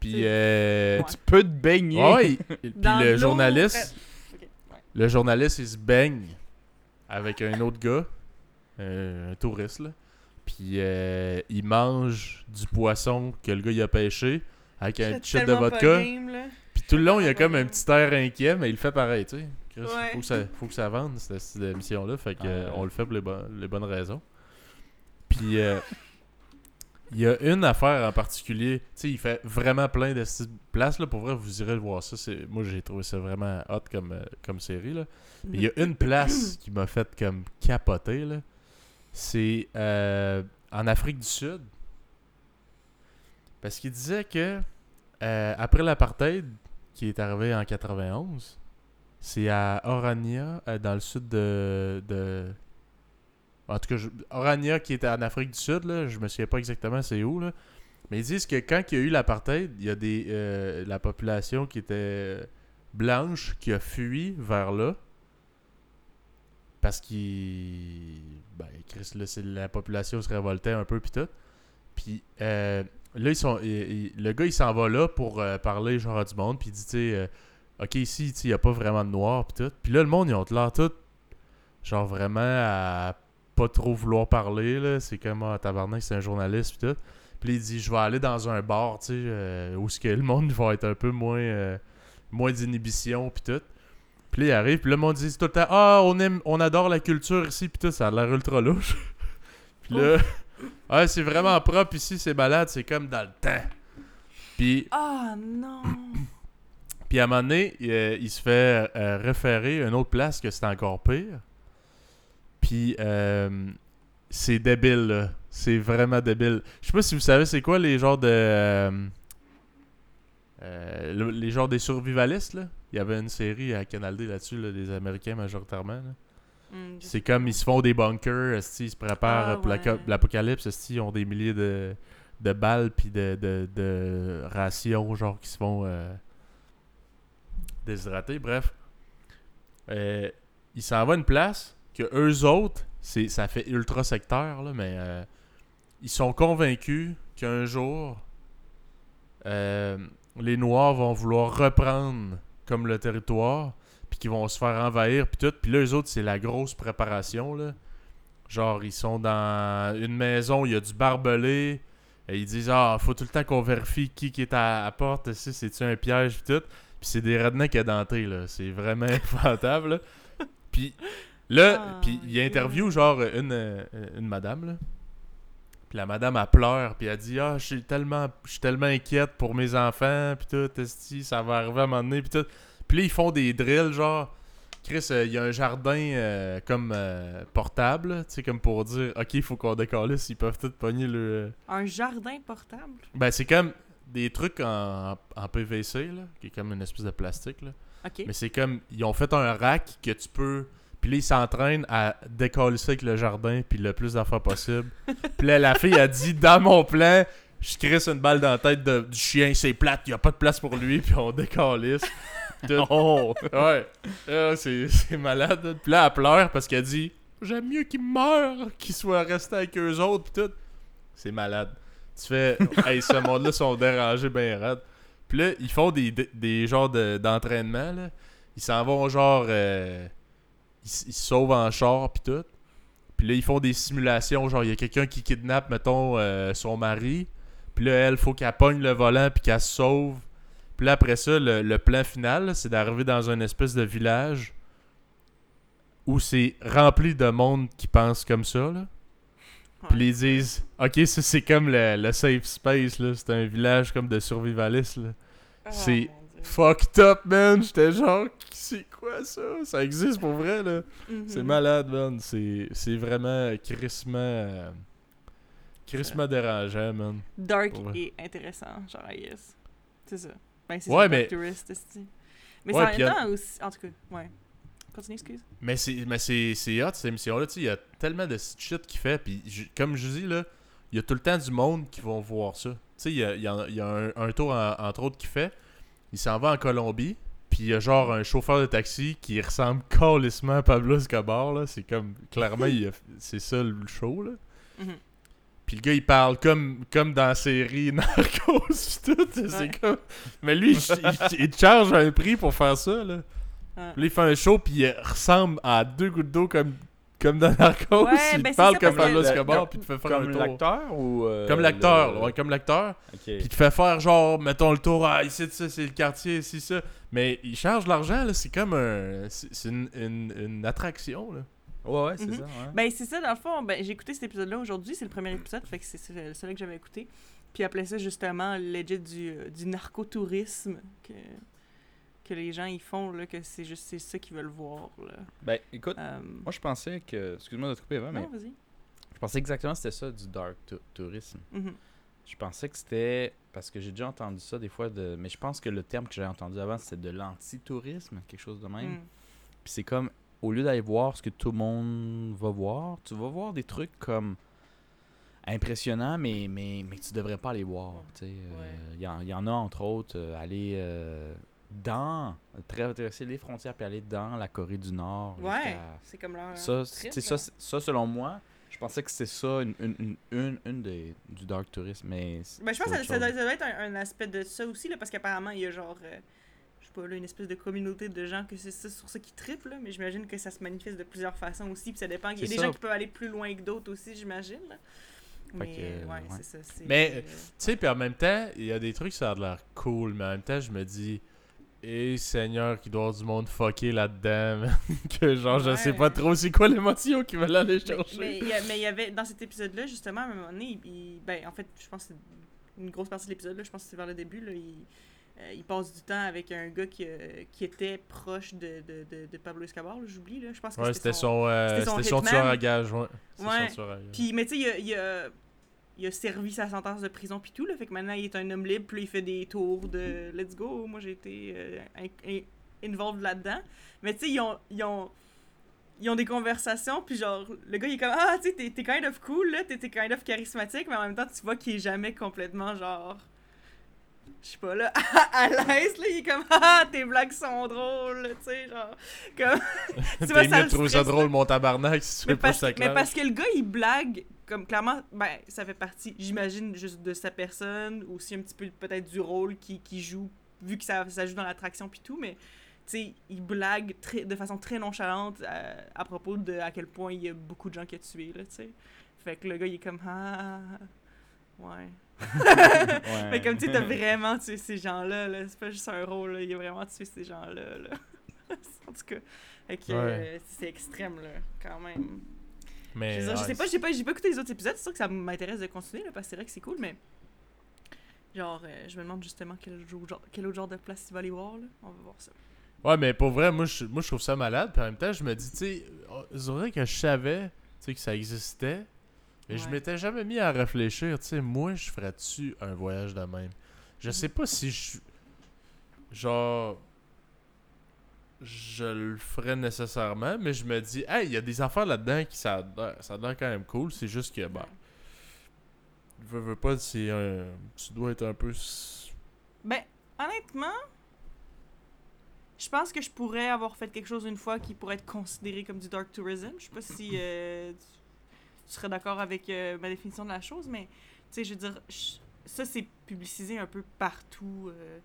puis, euh, Ouais. Tu peux te baigner. ouais, puis le journaliste, ouais. le journaliste, il se baigne avec un autre gars, euh, un touriste, là, puis euh, il mange du poisson que le gars il a pêché, avec un shot de vodka, game, tout le long, il y a Ah, comme un petit air inquiet, mais il le fait pareil, tu sais. Chris, Ouais. faut, que ça, faut que ça vende, cette, cette émission-là. Fait que, Ah, euh, ouais. on le fait pour les, bon- les bonnes raisons. Puis, euh, il y a une affaire en particulier. Tu sais, il fait vraiment plein de petites places, là. Pour vrai, vous irez le voir ça. c'est- Moi, j'ai trouvé ça vraiment hot comme, euh, comme série, là. Mais il y a une place qui m'a fait comme capoter, là. C'est euh, en Afrique du Sud. Parce qu'il disait que euh, après l'apartheid, qui est arrivé en 91, c'est à Orania, euh, dans le sud de, de- En tout cas, Orania, qui était en Afrique du Sud, là, je me souviens pas exactement c'est où, là. Mais ils disent que quand il y a eu l'apartheid, il y a des euh, la population qui était blanche qui a fui vers là. Parce qu'il. Ben, Chris, là, la population se révoltait un peu, puis tout. Puis euh, là, ils sont, le gars, il s'en va là pour euh, parler genre à du monde, puis il dit, tu sais, euh, ok, ici, il n'y a pas vraiment de noir, puis tout. Puis là, le monde, ils ont l'air tout, genre vraiment à pas trop vouloir parler, là. C'est comme, ah, tabarnak, c'est un journaliste, puis tout. Puis il dit, je vais aller dans un bar, tu sais, euh, où ce que le monde va être un peu moins, moins d'inhibition, puis tout. Puis là, il arrive, puis le monde dit tout le temps, ah, on aime, on adore la culture ici, puis tout, ça a l'air ultra louche. puis là, ah, c'est vraiment propre ici, c'est malade, c'est comme dans le temps. Puis, Ah, non. puis à un moment donné, il, euh, il se fait euh, référer à une autre place que c'est encore pire. Puis euh, c'est débile, là. C'est vraiment débile. Je sais pas si vous savez c'est quoi les genres de... euh, le- les genres des survivalistes, là? Il y avait une série à Canal D là-dessus, là, des Américains majoritairement. là. Je C'est comme ils se font des bunkers, ils se préparent Ah, pour ouais. l'apocalypse, ils ont des milliers de, de balles puis de, de, de rations genre qui se font euh, déshydrater. Bref, Euh, ils s'en vont à une place que eux autres, c'est ça fait ultra secteur là, mais euh, ils sont convaincus qu'un jour les Noirs vont vouloir reprendre comme le territoire, puis qui vont se faire envahir, puis tout. Puis là, eux autres, c'est la grosse préparation, là. Genre, ils sont dans une maison, il y a du barbelé. Et ils disent, ah, faut tout le temps qu'on vérifie qui, qui est à la porte, si c'est-tu un piège, puis tout. Puis c'est des rednecks édentés, là. C'est vraiment épouvantable, là. Puis là, Ah, puis il interview, genre, une, euh, une madame, là. Puis la madame, elle pleure, puis elle dit Ah, je suis tellement, je suis tellement inquiète pour mes enfants, puis tout, esti, ça va arriver à un moment donné, puis tout. Puis là, ils font des drills, genre, Chris, euh, il y a un jardin euh, comme euh, portable, tu sais, comme pour dire Ok, il faut qu'on décalisse, ils peuvent tout pogner le. Un jardin portable? Ben, c'est comme des trucs en, en PVC, là, qui est comme une espèce de plastique, là. Ok. Mais c'est comme, ils ont fait un rack que tu peux. Puis là, ils s'entraînent à décalisser avec le jardin, puis le plus d'affaires possible. puis là, la fille a dit Dans mon plan, je crisse une balle dans la tête de- du chien, c'est plate, il a pas de place pour lui, puis on décalisse. Tout. Oh! Ouais. C'est c'est malade. Puis là, elle pleure parce qu'elle dit J'aime mieux qu'il meure qu'il soit resté avec eux autres, puis tout. C'est malade. Tu fais Hey, ce monde-là sont dérangés bien raide. Puis là, ils font des, des, des genres de- d'entraînement, là. Ils s'en vont genre. euh, ils se sauvent en char, puis tout. Puis là, ils font des simulations. Genre, il y a quelqu'un qui kidnappe, mettons, euh, son mari. Puis là, elle, faut qu'elle pogne le volant, puis qu'elle se sauve. Puis là, après ça, le, le plan final, c'est d'arriver dans un espèce de village où c'est rempli de monde qui pense comme ça, là. Puis ils disent, ok, ça c'est comme le, le safe space, là. C'est un village comme de survivalistes, là. Ah, c'est-. Fucked up, man! J'étais genre, c'est quoi ça? Ça existe pour vrai, là? Mhm. C'est malade, man. C'est c'est vraiment crissement. euh, crissement dérangeant, man. Dark et intéressant, genre, guess. C'est ça. Ben, c'est Ouais, mais- Tourist. Mais Ouais, c'est en même a- aussi. En tout cas, ouais. Continue, excuse. Mais c'est mais c'est c'est hot cette émission là, tu sais, il y a tellement de shit qu'il fait puis comme je dis là, il y a tout le temps du monde qui vont voir ça. Tu sais, il y a, y a un, un tour en- entre autres qui fait, il s'en va en Colombie, puis il y a genre un chauffeur de taxi qui ressemble calissement à Pablo Escobar là, c'est comme clairement il a- c'est ça le show là. Mhm. Puis le gars, il parle comme, comme dans la série Narcos pis tout. Ouais. C'est comme... Mais lui, il, il- il te charge un prix pour faire ça, là. Ouais. Puis là, il fait un show, puis il ressemble à deux gouttes d'eau comme, comme dans Narcos. Ouais, il ben parle ça, comme Pablo Escobar, comme- puis il te fait faire Comme un tour. l'acteur ou. euh, Comme l'acteur, le- comme l'acteur. Puis il te fait faire genre, mettons le tour, ah, ici, ça, c'est le quartier, ici, ça. Mais il charge l'argent, là, c'est comme un. C'est c'est une, une, une attraction, là. Ouais, ouais, c'est Mhm. ça. Ouais. Ben, c'est ça, dans le fond. Ben, j'ai écouté cet épisode-là aujourd'hui. C'est le premier épisode, fait que c'est celui que j'avais écouté. Puis il appelait ça justement legit du, euh, du narcotourisme que, que les gens ils font, là, que c'est juste c'est ça qu'ils veulent voir. Là. Ben, écoute, Euh, moi je pensais que. Excuse-moi de te couper avant, mais non, vas-y. je pensais exactement que c'était ça du dark tou- tourisme. Mhm. Je pensais que c'était. Parce que j'ai déjà entendu ça des fois, de... mais je pense que le terme que j'avais entendu avant c'était de l'anti-tourisme, quelque chose de même. Mm. Puis c'est comme, au lieu d'aller voir ce que tout le monde va voir, tu vas voir des trucs comme impressionnants, mais, mais, mais que tu devrais pas aller voir. Euh. Il y, en- il y en a entre autres, euh, aller euh, dans, traverser les frontières puis aller dans la Corée du Nord. Ouais, c'est comme leur. Ça, trip, ça, ça, selon moi, je pensais que c'était ça, une, une, une, une, des, du dark tourisme, mais. Ben, je pense que ça, doit, ça doit être un, un aspect de ça aussi, là, parce qu'apparemment, il y a genre, euh, pas, là, une espèce de communauté de gens que c'est ça, sur ça qui trippent, là, mais j'imagine que ça se manifeste de plusieurs façons aussi, puis ça dépend. Il y a des ça. gens qui peuvent aller plus loin que d'autres aussi, j'imagine. Mais, que, euh, ouais, ouais. ça. Mais, euh, Tu sais, puis en même temps, il y a des trucs, ça a l'air cool, mais en même temps, je me dis, et Seigneur, qu'il doit avoir du monde fucké là-dedans, que genre, je sais Ouais. pas trop c'est quoi l'émotion qu'ils veulent aller chercher. mais il y avait, dans cet épisode-là, justement, à un moment donné, il, il- ben, en fait, je pense que c'est une grosse partie de l'épisode, je pense que c'est vers le début, là, il, euh, il passe du temps avec un gars qui, euh, qui était proche de, de, de, de Pablo Escobar, j'oublie, là, je pense que Ouais, c'était son, euh, c'était son c'était son tueur à gage, ouais. Ouais. son à. Puis, mais tu sais, il a, il, a, il a servi sa sentence de prison puis tout, là. Fait que maintenant, il est un homme libre, puis il fait des tours de let's go. Moi, j'ai été euh, in- in- involved là-dedans. Mais tu sais, ils ont, ils ont. Ils ont des conversations, puis genre, le gars, il est comme Ah, tu sais, t'es- kind of cool, là, t'es kind of charismatique, mais en même temps, tu vois qu'il est jamais complètement genre. Je sais pas, là, à l'aise, là, il est comme Ah, tes blagues sont drôles, tu sais, genre. Comme. tu vois, ça le trouver ça drôle, mon tabarnak, si tu mais veux pas parce, ça mais parce que le gars, il blague, comme clairement, ben, ça fait partie, j'imagine, juste de sa personne, aussi un petit peu peut-être du rôle qu'il qui joue vu que ça, ça joue dans l'attraction puis tout, mais tu sais, il blague très, de façon très nonchalante euh, à, propos de à quel point il y a beaucoup de gens qui a tué, là, tu sais. Fait que le gars, il est comme, ah, ouais. Ouais. Mais comme tu sais, t'as vraiment tué ces gens-là, là. C'est pas juste un rôle, là. Il a vraiment tué ces gens-là, là. en tout cas, Ouais. euh, c'est extrême, là, quand même. Mais, Je, sais pas, j'ai pas, j'ai pas écouté les autres épisodes, c'est sûr que ça m'intéresse de continuer, là, parce que c'est vrai que c'est cool, mais. Genre, euh, je me demande justement quel, genre, quel autre genre de place il va aller voir, là. On va voir ça. Ouais, mais pour vrai, moi je, moi, je trouve ça malade. Puis en même temps, je me dis, tu sais, oh, c'est vrai que je savais tu sais, que ça existait. Mais je m'étais jamais mis à réfléchir, tu sais, moi, je ferais-tu un voyage de même? Je sais pas si je. Genre. Je le ferais nécessairement, mais je me dis, hey, il y a des affaires là-dedans qui ça a l'air- quand même cool. C'est juste que, bah, veux, veux pas, c'est un. Tu dois être un peu. Ben, honnêtement, je pense que je pourrais avoir fait quelque chose une fois qui pourrait être considéré comme du dark tourism. Je sais pas si euh, tu, tu serais d'accord avec euh, ma définition de la chose, mais tu sais, je veux dire, ça c'est publicisé un peu partout euh,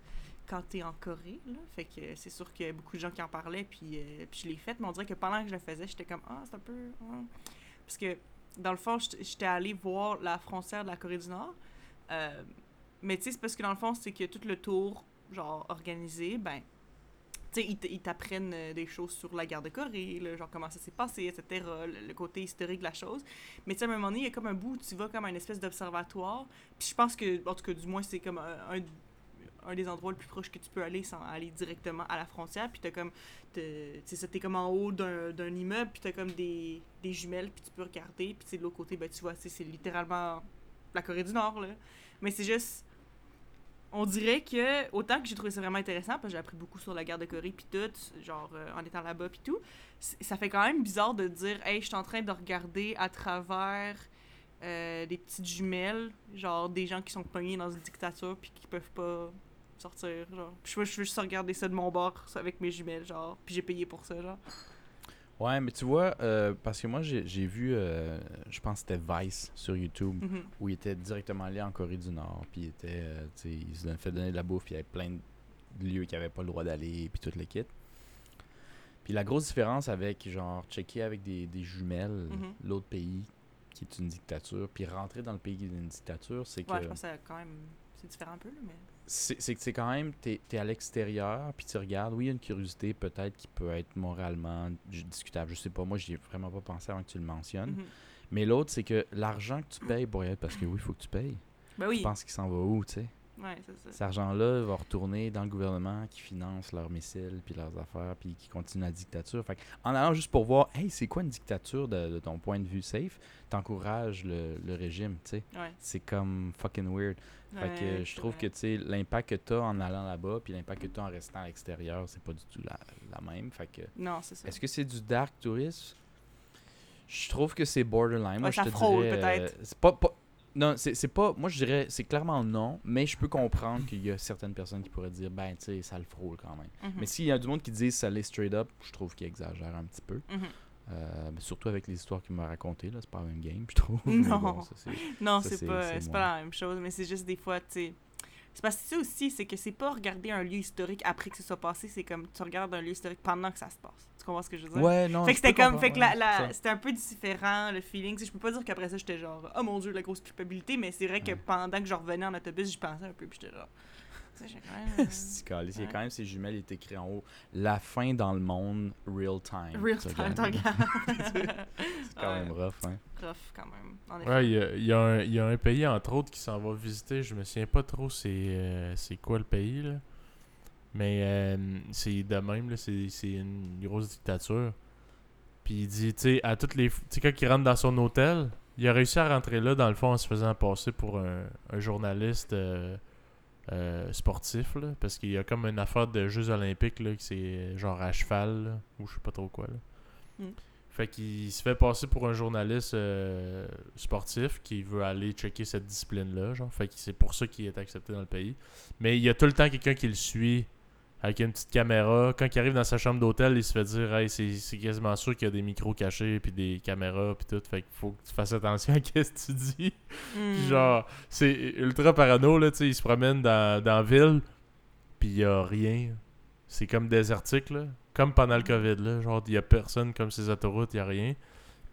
quand t'es en Corée, là. Fait que c'est sûr qu'il y a beaucoup de gens qui en parlaient, puis, euh, puis je l'ai fait, mais on dirait que pendant que je le faisais, j'étais comme, ah, c'est un peu. ah. Parce que, dans le fond, j'étais allée voir la frontière de la Corée du Nord. Mais tu sais, c'est parce que dans le fond, c'est que tout le tour, genre, organisé, ben, tu ils ils t'apprennent euh, des choses sur la guerre de Corée, genre comment ça s'est passé, etc., le, côté historique de la chose. Mais à un moment donné, il y a comme un bout où tu vas comme à une espèce d'observatoire. Puis je pense que, en tout cas, du moins, c'est comme un, un- des endroits le plus proche que tu peux aller sans aller directement à la frontière. Puis t'as comme, t'es- comme en haut d'un immeuble, puis t'as comme des, des jumelles, puis tu peux regarder. Puis de l'autre côté, ben, tu vois, c'est littéralement la Corée du Nord, là. Mais c'est juste. On dirait que, autant que j'ai trouvé ça vraiment intéressant, parce que j'ai appris beaucoup sur la guerre de Corée, puis tout, genre euh, en étant là-bas, puis tout, ça fait quand même bizarre de dire, hey, je suis en train de regarder à travers euh, des petites jumelles, genre des gens qui sont pognés dans une dictature, puis qui peuvent pas sortir, genre. Puis je veux juste regarder ça de mon bord, avec mes jumelles, genre, puis j'ai payé pour ça, genre. Ouais, mais tu vois, euh, parce que moi, j'ai vu, euh, je pense que c'était Vice sur YouTube, Mhm. où il était directement allé en Corée du Nord, puis il était, euh, tu sais, il se fait donner de la bouffe, puis il y avait plein de lieux qu'il avait pas le droit d'aller, puis tout le kit. Puis la grosse différence avec, genre, checker avec des, des jumelles Mhm. l'autre pays qui est une dictature, puis rentrer dans le pays qui est une dictature, c'est que Ouais, je pense que quand même, c'est différent un peu, là, mais... c'est que c'est quand même, t'es es à l'extérieur, puis tu regardes, oui, il y a une curiosité peut-être qui peut être moralement discutable, je sais pas, moi j'y ai vraiment pas pensé avant que tu le mentionnes, Mhm. mais l'autre c'est que l'argent que tu payes pour y être, parce que oui, il faut que tu payes, Ben oui, tu penses qu'il s'en va où, tu sais? Ouais, c'est ça. Cet argent-là va retourner dans le gouvernement qui finance leurs missiles, puis leurs affaires, puis qui continue la dictature. Fait en allant juste pour voir, hey, c'est quoi une dictature de, de ton point de vue safe, t'encourages le, le régime, tu sais. Ouais. C'est comme fucking weird. Fait que Ouais, je trouve vrai. que tu sais l'impact que tu as en allant là-bas puis l'impact que tu as en restant à l'extérieur, c'est pas du tout la, la même. Fait que Non, c'est ça. est-ce que c'est du dark tourisme? Je trouve que c'est borderline. Moi je te dirais euh, peut-être. c'est pas, pas non, c'est pas moi je dirais c'est clairement non, mais je peux comprendre qu'il y a certaines personnes qui pourraient dire ben tu sais ça le frôle quand même. Mhm. Mais s'il y a du monde qui dit ça l'est straight up, je trouve qu'il exagère un petit peu. Mhm. Euh, surtout avec les histoires qu'il m'a racontées là, c'est pas la même game, je trouve. Non. bon, ça, c'est- Non, c'est pas, pas la même chose, mais c'est juste des fois, tu sais. C'est parce que ça aussi, c'est que c'est pas regarder un lieu historique après que ce soit passé, c'est comme tu regardes un lieu historique pendant que ça se passe. Tu comprends ce que je veux dire? Ouais, non. fait que c'était comme, fait que la, ça. c'était un peu différent le feeling. Je peux pas dire qu'après ça j'étais genre, oh mon dieu, la grosse culpabilité, mais c'est vrai que pendant que je revenais en autobus, j'y pensais un peu, puis j'étais genre, j'ai quand même. C'est calé. Il y a Ouais. quand même ces jumelles, il est écrit en haut. La fin dans le monde, real time. Real time, t'en regardes. C'est quand même rough, hein. Rough, quand même. En effet. Ouais, il y a, il y a un- il y a un pays, entre autres, qui s'en va visiter. Je me souviens pas trop c'est euh, c'est quoi le pays, là. Mais euh, c'est de même, là. C'est c'est une grosse dictature. Puis il dit, tu sais, à toutes les... f- Tu sais, quand il rentre dans son hôtel, il a réussi à rentrer là, dans le fond, en se faisant passer pour un, un journaliste euh, euh, sportif, là. Parce qu'il y a comme une affaire de Jeux olympiques, là, qui c'est genre à cheval, là, ou je sais pas trop quoi, là. Mm. Fait qu'il se fait passer pour un journaliste euh, sportif qui veut aller checker cette discipline-là. Genre. Fait que c'est pour ça qu'il est accepté dans le pays. Mais il y a tout le temps quelqu'un qui le suit avec une petite caméra. Quand il arrive dans sa chambre d'hôtel, il se fait dire Hey, c'est quasiment sûr qu'il y a des micros cachés puis des caméras puis tout. Fait qu'il faut que tu fasses attention à ce que tu dis. Hmm. genre, c'est ultra parano, là, tu sais, il se promène dans, dans la ville. puis il y a rien. C'est comme désertique, là. Comme pendant le COVID, là. Genre, il y a personne comme ces autoroutes, il y a rien.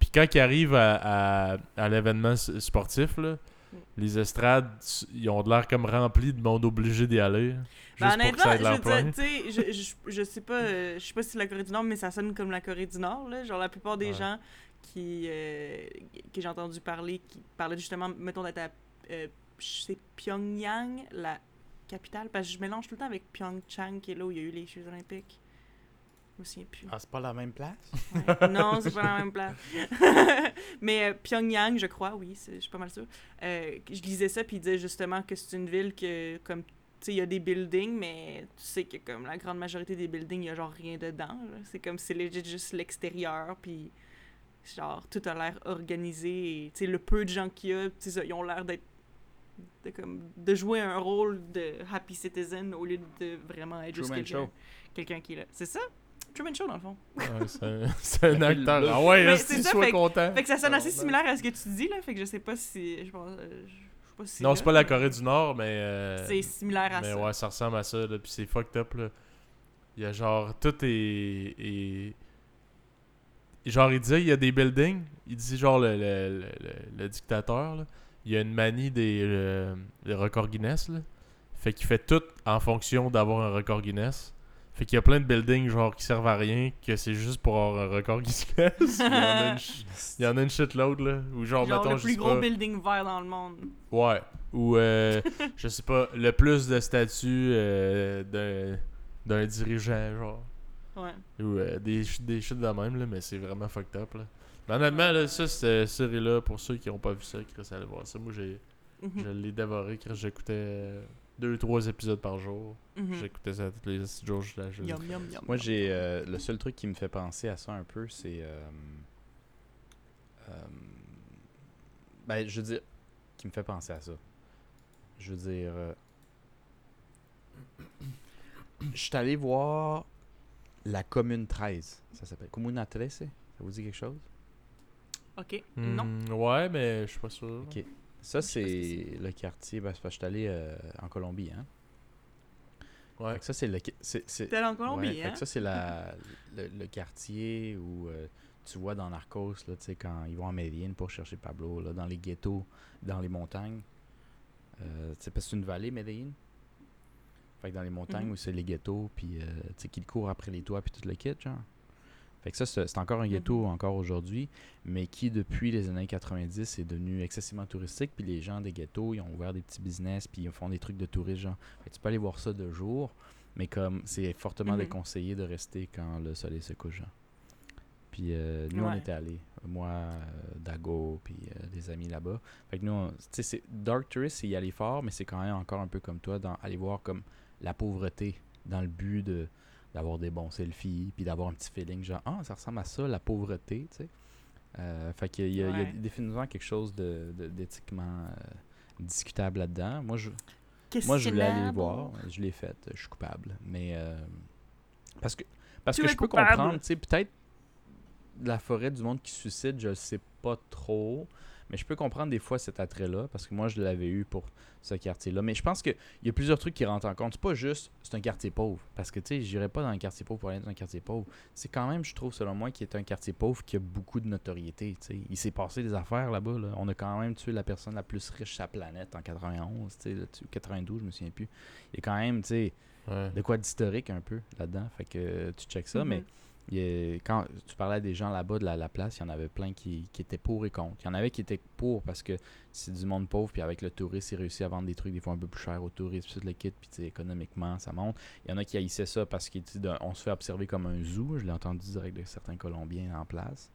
Puis quand ils arrivent à, à, à l'événement sportif, là, les estrades, ils ont de l'air comme remplis de monde obligé d'y aller. Ben, Juste pour que ça je veux dire, tu sais, je, je, je sais pas, euh, je sais pas si c'est la Corée du Nord, mais ça sonne comme la Corée du Nord, là. Genre, la plupart des Ouais. gens qui, euh, que j'ai entendu parler, qui parlaient justement, mettons, d'être à, euh, c'est Pyongyang, la capitale, parce que je mélange tout le temps avec Pyeongchang, qui est là où il y a eu les Jeux Olympiques. Je me souviens plus. Ah, c'est pas la même place? Ouais. Non, c'est pas la même place. Mais euh, Pyongyang, je crois, oui, je suis pas mal sûre. Euh, je lisais ça, puis il disait justement que c'est une ville que, comme, tu sais, il y a des buildings, mais tu sais que, comme, la grande majorité des buildings, il y a genre rien dedans. C'est comme, c'est legit juste l'extérieur, puis genre, tout a l'air organisé. Et, tu sais, le peu de gens qu'il y a, tu sais, ça, ils ont l'air d'être. De, comme, de jouer un rôle de happy citizen au lieu de vraiment être juste Truman quelqu'un Show. quelqu'un qui est là. C'est ça? Truman Show, dans le fond. Ouais, c'est un, acteur. là- Ah ouais, Mais est-ce c'est ça, sois fait que- content. Fait que ça sonne assez Non, similaire à ce que tu dis, là. Fait que je sais pas si. Je pense. euh, je sais pas si Non, c'est pas la mais Corée du Nord, mais. euh, C'est similaire à mais ça. ouais, ça ressemble à ça, là. Puis c'est fucked up, là. Il y a genre. Tout est. est- Genre, il disait, il y a des buildings. Il dit, genre, le, le, le, le- le dictateur, là. Il y a une manie des, euh, des records Guinness, là. Fait qu'il fait tout en fonction d'avoir un record Guinness. Fait qu'il y a plein de buildings, genre, qui servent à rien, que c'est juste pour avoir un record Guinness. il, y en a une, il y en a une shitload, là. Ou genre, Genre mettons, le je plus sais gros pas- building vert dans le monde. Ouais. Ou, euh, je sais pas, le plus de statuts euh, d'un, dirigeant, genre. Ouais. Ou euh, des, des shit de même, là, mais c'est vraiment fucked up, là. Mais honnêtement, là, ça, cette série-là, pour ceux qui ont pas vu ça, Chris, allez voir ça. Moi, j'ai, Mhm. je l'ai dévoré, Chris, j'écoutais euh, deux, trois épisodes par jour. Mhm. J'écoutais ça tous les six jours, je la je- Yum, yum, yum. Moi, j'ai euh, le seul truc qui me fait penser à ça un peu, c'est. euh, euh, ben, je veux dire, qui me fait penser à ça. Je veux dire, euh, je suis allé voir la commune 13. Ça s'appelle Comuna 13. Ça vous dit quelque chose? Ok. Non. Hmm, ouais, mais je suis pas sûr. Ok. Ça, c'est le quartier. Ben, c'est parce que je suis allé euh, en Colombie. Hein? Ouais. Fait que ça, c'est le. c'est- allé en Colombie, Ouais, fait hein? que ça, c'est la, le, le quartier où euh, tu vois dans Narcos, là, tu sais, quand ils vont à Medellín pour chercher Pablo, là, dans les ghettos, dans les montagnes. Euh, parce que c'est une vallée, Medellín. Fait que dans les montagnes Mhm. où c'est les ghettos, puis euh, tu sais, qu'ils courent après les toits, puis tout le kit, genre. Fait que ça, c'est encore un ghetto Mhm. encore aujourd'hui, mais qui, depuis les années 90, est devenu excessivement touristique. Puis les gens des ghettos, ils ont ouvert des petits business, puis ils font des trucs de tourisme, genre. Fait que tu peux aller voir ça de jour, mais comme c'est fortement Mhm. déconseillé de rester quand le soleil se couche. genre. Puis euh, nous, on était allés. Moi, euh, Dago, puis euh, des amis là-bas. Fait que nous, tu sais, c'est- Dark Tourist, c'est y aller fort, mais c'est quand même encore un peu comme toi, dans, aller voir comme la pauvreté dans le but de d'avoir des bons selfies, puis d'avoir un petit feeling genre, ah, ça ressemble à ça, la pauvreté, tu sais. Euh, fait qu'il y y a définitivement quelque chose de, de- d'éthiquement euh, discutable là-dedans. Moi, je, moi, je voulais aller voir. Je l'ai fait. Je suis coupable. Mais. euh, parce que, parce Tu que je peux coupable. comprendre, tu sais, peut-être la forêt du monde qui se suicide, je le sais pas trop. Mais je peux comprendre des fois cet attrait-là. Parce que moi, je l'avais eu pour ce quartier-là. Mais je pense qu'il y a plusieurs trucs qui rentrent en compte. C'est pas juste, c'est un quartier pauvre. Parce que, tu sais, j'irais pas dans un quartier pauvre pour aller dans un quartier pauvre. C'est quand même, je trouve, selon moi, qui est un quartier pauvre qui a beaucoup de notoriété. tu sais. Il s'est passé des affaires là-bas. là. On a quand même tué la personne la plus riche de la planète en 91, tu sais, là-dessus. 92, je me souviens plus. Il y a quand même, tu sais, Ouais. de quoi d'historique un peu là-dedans. Fait que tu checkes ça, Mhm. mais il y a- quand tu parlais des gens là-bas de la, la place, il y en avait plein qui, qui étaient pour et contre. Il y en avait qui étaient pour parce que c'est du monde pauvre, puis avec le tourisme, ils réussissent à vendre des trucs des fois un peu plus cher au tourisme, puis le kit, puis économiquement, ça monte. Il y en a qui haïssaient ça parce qu'on se fait observer comme un zoo. Je l'ai entendu direct de certains Colombiens en place.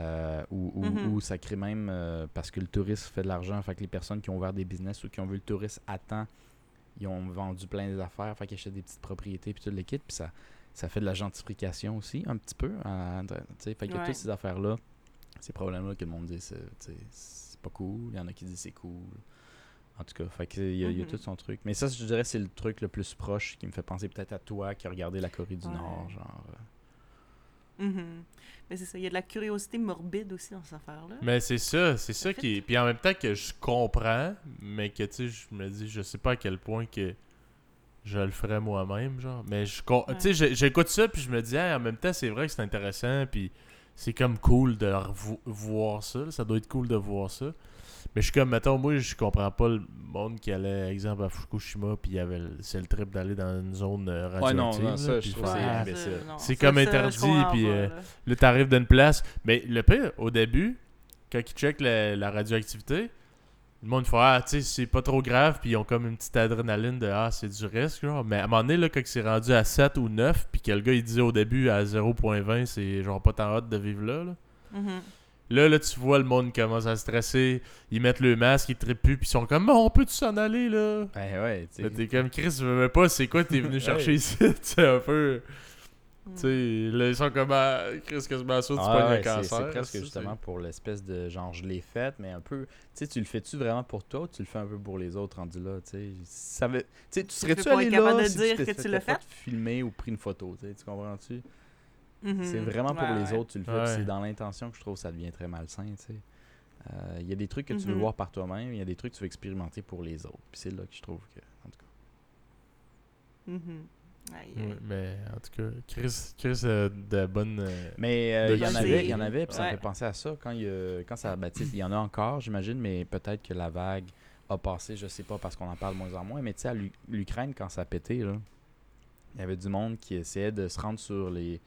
Euh, ou, ou- Mhm. ou ça crée même euh, parce que le tourisme fait de l'argent. Fait que les personnes qui ont ouvert des business ou qui ont vu le tourisme à temps, ils ont vendu plein d'affaires. Fait qu'ils achètent des petites propriétés puis tout le kit. Puis ça, ça fait de la gentrification aussi, un petit peu. tu sais. fait qu'il y a Ouais. toutes ces affaires-là, ces problèmes-là que le monde dit c'est pas cool. Il y en a qui disent c'est cool. En tout cas, fait que il y a, il y a Mhm. tout son truc. Mais ça, je dirais, c'est le truc le plus proche qui me fait penser peut-être à toi qui a regardé la Corée du Ouais. Nord. Genre, euh. Mhm. Mais c'est ça, il y a de la curiosité morbide aussi dans cette affaire-là. Mais c'est ça, c'est ça fait. qui est. Puis en même temps que je comprends, mais que tu sais, je me dis, je sais pas à quel point que je le ferais moi-même, genre. Mais je, con- Ouais. sais, j'écoute ça, puis je me dis, Hey, en même temps, c'est vrai que c'est intéressant, puis c'est comme cool de voir ça. là. Ça doit être cool de voir ça. Mais je suis comme, mettons, moi, je comprends pas le monde qui allait, exemple, à Fukushima, puis il y avait le- c'est le trip d'aller dans une zone euh, Ouais, non, radioactive. ça, je trouve c'est Ah, C'est comme interdit, puis, euh, là. Là, t'arrives d'une place. Mais le pire, au début, quand ils checkent la, la radioactivité, le monde fait Ah, tu sais, c'est pas trop grave. Puis ils ont comme une petite adrénaline de Ah, c'est du risque. Genre. Mais à un moment donné, là, quand c'est rendu à 7 ou 9, puis que le gars il disait au début à 0.20, c'est genre pas tant hâte de vivre là. Là. Mhm. Là, là, tu vois le monde commence à stresser. Ils mettent le masque, ils trippent plus, puis ils sont comme on peut s'en aller là. Ben ouais, tu t'es comme Chris, je veux pas, c'est quoi t'es venu chercher ici? C'est un peu. Mm. Tu sais, là, ils sont comme ah, Chris, que je m'en tu Ah pognes un cancer. c'est presque justement pour l'espèce de genre je l'ai faite, mais un peu. Tu sais, tu le fais-tu vraiment pour toi ou tu le fais un peu pour les autres rendu là, tu sais? Ça veut- Tu sais, tu serais-tu allé là capable de si dire tu que t'étais tu l'as fait? filmé ou pris une photo, tu sais, tu comprends-tu? Mhm. C'est vraiment pour Ouais, les ouais. autres, tu le fais. C'est dans l'intention que je trouve que ça devient très malsain, tu sais. Euh, Il y a des trucs que tu veux Mhm. voir par toi-même, il y a des trucs que tu veux expérimenter pour les autres. Puis c'est là que je trouve que. En tout cas. Mhm. Aïe, aïe. mais en tout cas, Chris, Chris euh, de bonne. euh, Mais euh, il y en avait, il y en avait, puis ça me fait penser à ça quand il a- quand ça, ben, tu sais, il y en a encore, j'imagine, mais peut-être que la vague a passé, je sais pas, parce qu'on en parle de moins en moins. Mais tu sais, à l'Ukraine, quand ça a pété, là, il y avait du monde qui essayait de se rendre sur les,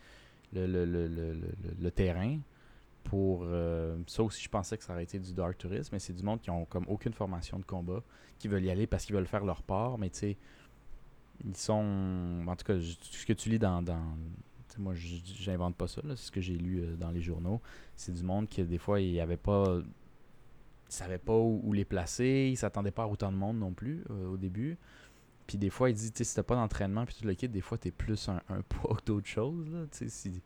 le, le, le, le, le- le terrain pour. euh, ça aussi, je pensais que ça aurait été du dark tourisme, mais c'est du monde qui ont comme aucune formation de combat, qui veulent y aller parce qu'ils veulent faire leur part, mais tu sais, ils sont. En tout cas, ce que tu lis dans. moi, j'invente pas ça, c'est ce que j'ai lu euh, dans les journaux. C'est du monde qui, des fois, il avait pas. Ils savaient pas où, où les placer, ils s'attendaient pas à autant de monde non plus euh, au début. Puis des fois, il dit, tu sais, si t'as pas d'entraînement, puis tout le kit, des fois, t'es plus un, un poids que d'autres choses, là. Tu sais, si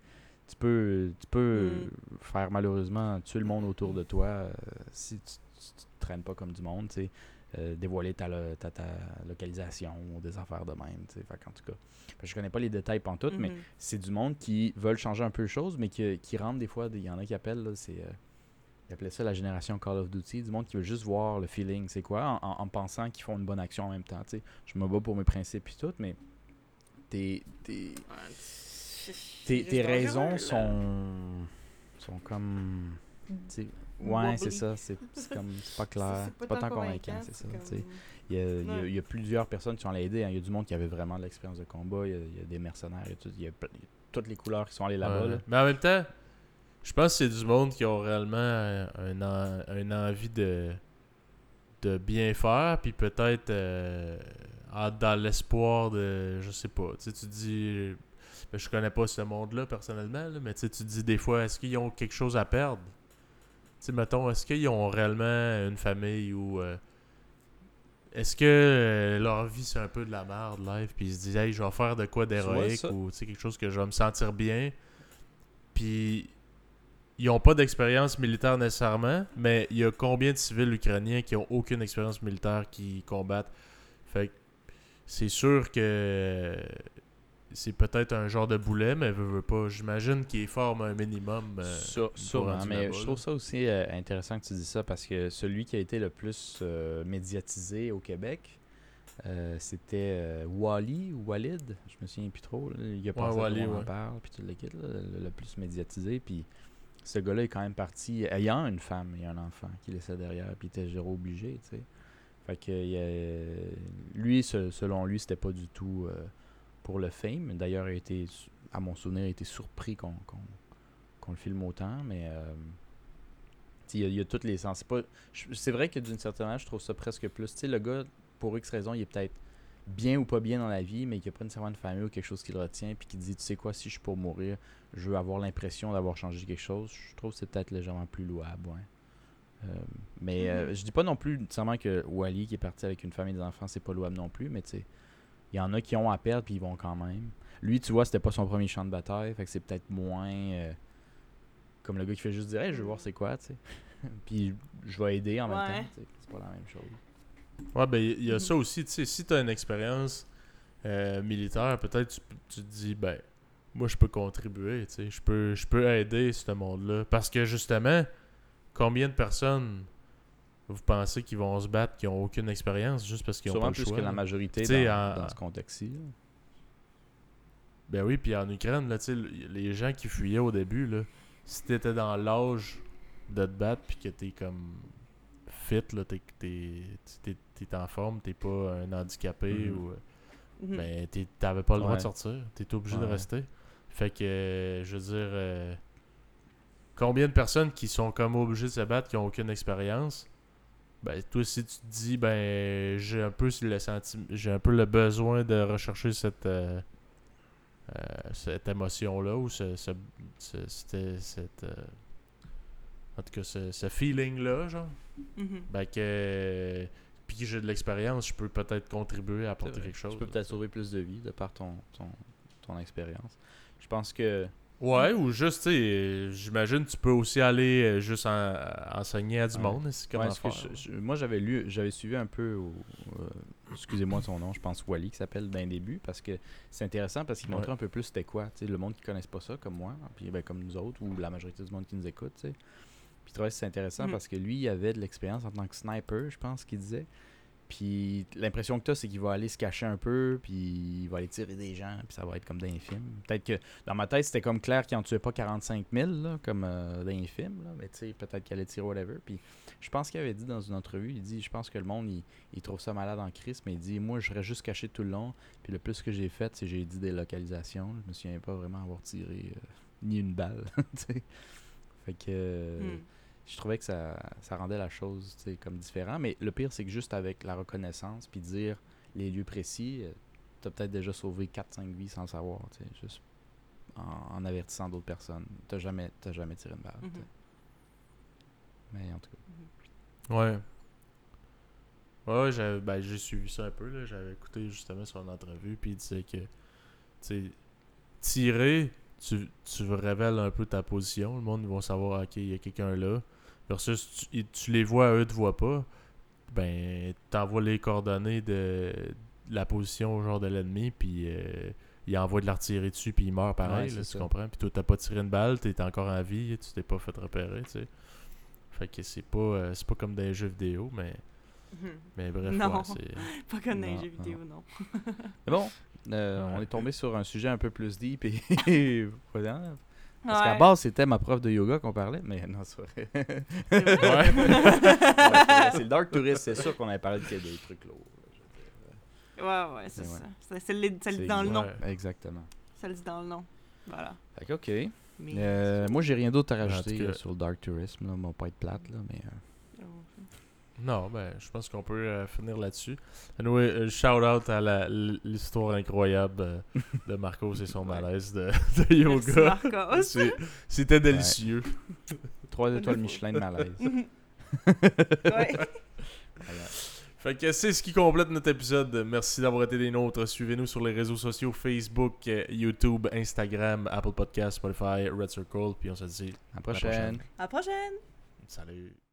tu peux, tu peux Mm. faire malheureusement tuer le monde autour de toi euh, si tu, tu, tu te traînes pas comme du monde, tu sais. Euh, dévoiler ta, lo- ta, ta localisation ou des affaires de même. Fait qu'en tout cas, je connais pas les détails pantoute, mais Mhm. c'est du monde qui veulent changer un peu les choses, mais qui, qui rentrent des fois, il y en a qui appellent, là, c'est, euh, ils appelaient ça la génération Call of Duty, du monde qui veut juste voir le feeling, c'est quoi, en, en- en pensant qu'ils font une bonne action en même temps, tu sais. Je me bats pour mes principes et tout, mais tes, tes, tes, tes raisons sont, sont comme... Ouais, c'est ça, c'est comme, c'est pas clair, c'est pas, tant convaincant, c'est ça, tu sais. Il y, a, il y a- Ouais. il y a plusieurs personnes qui sont allées aider. hein. Il y a du monde qui avait vraiment de l'expérience de combat. Il y a, il y a des mercenaires. Il y a, tout- il y a toutes les couleurs qui sont allées là-bas. ouais. là. Mais en même temps, je pense que c'est du monde qui ont réellement un, en- un envie de, de bien faire, puis peut-être euh, dans l'espoir de. Je sais pas. Tu sais, tu dis. ben, je connais pas ce monde-là personnellement, là, mais tu sais, tu dis des fois, est-ce qu'ils ont quelque chose à perdre? Sais, mettons, est-ce qu'ils ont réellement une famille ou. euh, est-ce que euh, leur vie c'est un peu de la merde live puis ils se disent hey je vais faire de quoi d'héroïque ou tu sais, quelque chose que je vais me sentir bien puis ils ont pas d'expérience militaire nécessairement mais il y a combien de civils ukrainiens qui ont aucune expérience militaire qui combattent? Fait que c'est sûr que c'est peut-être un genre de boulet mais veut, veut pas j'imagine qu'il forme un minimum euh, fois sûrement, mais je trouve ça aussi euh, intéressant que tu dis ça parce que celui qui a été le plus euh, médiatisé au Québec, euh, c'était Wally ou Walid, je me souviens plus trop. là. Il y a pas Wally, on en ouais. parle, puis tout le kit, là, le, le plus médiatisé. Puis ce gars-là est quand même parti ayant une femme et un enfant qui laissait derrière, puis il était obligé, tu sais. Fait que lui, se- selon lui, c'était pas du tout euh, pour le fame. D'ailleurs, il a été, à mon souvenir, il a été surpris qu'on qu'on- qu'on le filme autant, mais euh, il y, a- il y a toutes les sens. C'est pas- je- C'est vrai que d'une certaine manière, je trouve ça presque plus. Tu sais, le gars, pour X raison, il est peut-être bien ou pas bien dans la vie, mais qui a pas nécessairement une famille ou quelque chose qui le retient, puis qui dit, tu sais quoi, si je suis pour mourir, je veux avoir l'impression d'avoir changé quelque chose. Je trouve que c'est peut-être légèrement plus louable, ouais. Euh, mais euh, Mhm. je dis pas non plus nécessairement que Wally qui est parti avec une famille et des enfants, c'est pas louable non plus, mais tu sais, il y en a qui ont à perdre puis ils vont quand même. Lui, tu vois, c'était pas son premier champ de bataille, fait que c'est peut-être moins euh, comme le gars qui fait juste dire, Hey, je veux voir c'est quoi, tu sais. puis je vais aider en même temps, c'est pas la même chose. Ouais, ben il y a Mhm. ça aussi, tu sais, si tu as une expérience euh, militaire, peut-être tu, tu te dis, ben, moi je peux contribuer, tu sais, je peux, je peux aider ce monde-là. Parce que justement, combien de personnes vous pensez qu'ils vont se battre, qui ont aucune expérience, juste parce qu'ils ont pas Sûrement le plus choix. que la majorité dans, en- dans ce contexte-ci. là. Ben oui, puis en Ukraine, là, les gens qui fuyaient au début, là, si t'étais dans l'âge de te battre, puis que t'es comme fit, là, t'es, t'es, t'es, t'es en forme, t'es pas un handicapé, Mhm. ou, euh, Mhm. ben t'es- t'avais pas le droit Ouais. de sortir, t'étais obligé de rester. Fait que, euh, je veux dire, euh, combien de personnes qui sont comme obligées de se battre, qui ont aucune expérience, ben toi, si tu te dis, ben j'ai un peu le senti j'ai un peu le besoin de rechercher cette euh, euh, cette émotion-là ou ce, ce, ce- c'était- cette, euh, en tout cas ce, ce feeling-là, genre, Mhm. ben que puis que j'ai de l'expérience, je peux peut-être contribuer à apporter quelque chose. Tu peux peut-être sauver plus de vies de par ton, ton, ton expérience. Je pense que. Ouais, ou juste, tu sais, euh, j'imagine tu peux aussi aller euh, juste en- enseigner à du Ouais. monde, c'est Ouais, moi, j'avais lu, j'avais suivi un peu, euh, excusez-moi son nom, je pense Wally qui s'appelle d'un début, parce que c'est intéressant parce qu'il Ouais. montrait un peu plus c'était quoi, tu sais, le monde qui connaisse pas ça, comme moi, puis ben, comme nous autres, ou la majorité du monde qui nous écoute, tu sais. Puis c'est intéressant Mhm. parce que lui, il avait de l'expérience en tant que sniper, je pense qu'il disait. Puis l'impression que tu as, c'est qu'il va aller se cacher un peu, puis il va aller tirer des gens, puis ça va être comme dans les films. Peut-être que dans ma tête, c'était comme clair qu'il en tuait pas 45 000, là, comme euh, dans les films, là, mais tu sais, peut-être qu'il allait tirer whatever. Puis je pense qu'il avait dit dans une entrevue, il dit, je pense que le monde, il, trouve ça malade en crise, mais il dit, moi, je serais juste caché tout le long, puis le plus que j'ai fait, c'est j'ai dit des localisations. Je me souviens pas vraiment avoir tiré euh, ni une balle, tu sais. Fait que... euh, Mhm. Je trouvais que ça, ça rendait la chose comme différent. Mais le pire, c'est que juste avec la reconnaissance, puis dire les lieux précis, tu as peut-être déjà sauvé 4-5 vies sans le savoir, juste en, en avertissant d'autres personnes. Tu jamais, t'as jamais tiré une balle. Mhm. Mais en tout cas, Ouais. Ouais, ouais, j'avais- ben, j'ai suivi ça un peu. là. J'avais écouté justement son entrevue. Puis il disait que, tirer, tu, tu révèles un peu ta position. Le monde va savoir, ok, il y a quelqu'un là. Versus, tu, tu les vois, eux te voient pas. Ben, t'envoies les coordonnées de, de la position genre de l'ennemi. Puis euh, il envoie de l'artillerie dessus. Puis il meurt pareil. Ouais, là, c'est tu comprends? Puis toi, t'as pas tiré une balle. T'es encore en vie. Tu t'es pas fait repérer, tu sais. Fait que c'est pas, euh, c'est pas comme dans les jeux vidéo, mais, mais bref, Non. ouais, c'est... Pas comme dans les Non, jeux non. vidéo, non. Mais bon, euh, Ouais. on est tombé sur un sujet un peu plus deep et voilà. Parce qu'à base, c'était ma prof de yoga qu'on parlait, mais non, c'est vrai. C'est vrai. Ouais. Ouais, c'est vrai, c'est le Dark Tourist, c'est sûr qu'on avait parlé de des trucs lourds. là, Ouais, ouais, c'est ça. Ça, le dit C'est dans le nom. Exactement. Ça le dit dans le nom. Voilà. Fait que, ok. Mais, Euh, moi, j'ai rien d'autre à rajouter euh, sur le Dark Tourism. Là. On va pas être plate, là, mais... euh, Non, ben, je pense qu'on peut euh, finir là-dessus. Anyway, euh, shout out à l'histoire incroyable euh, de Marcos et son malaise de, de Merci, yoga. C'était délicieux. Trois étoiles Michelin de malaise. Ouais. Voilà. Fait que c'est ce qui complète notre épisode. Merci d'avoir été des nôtres. Suivez-nous sur les réseaux sociaux Facebook, YouTube, Instagram, Apple Podcasts, Spotify, Red Circle. Puis on se dit À la prochaine. prochaine. À la prochaine. salut.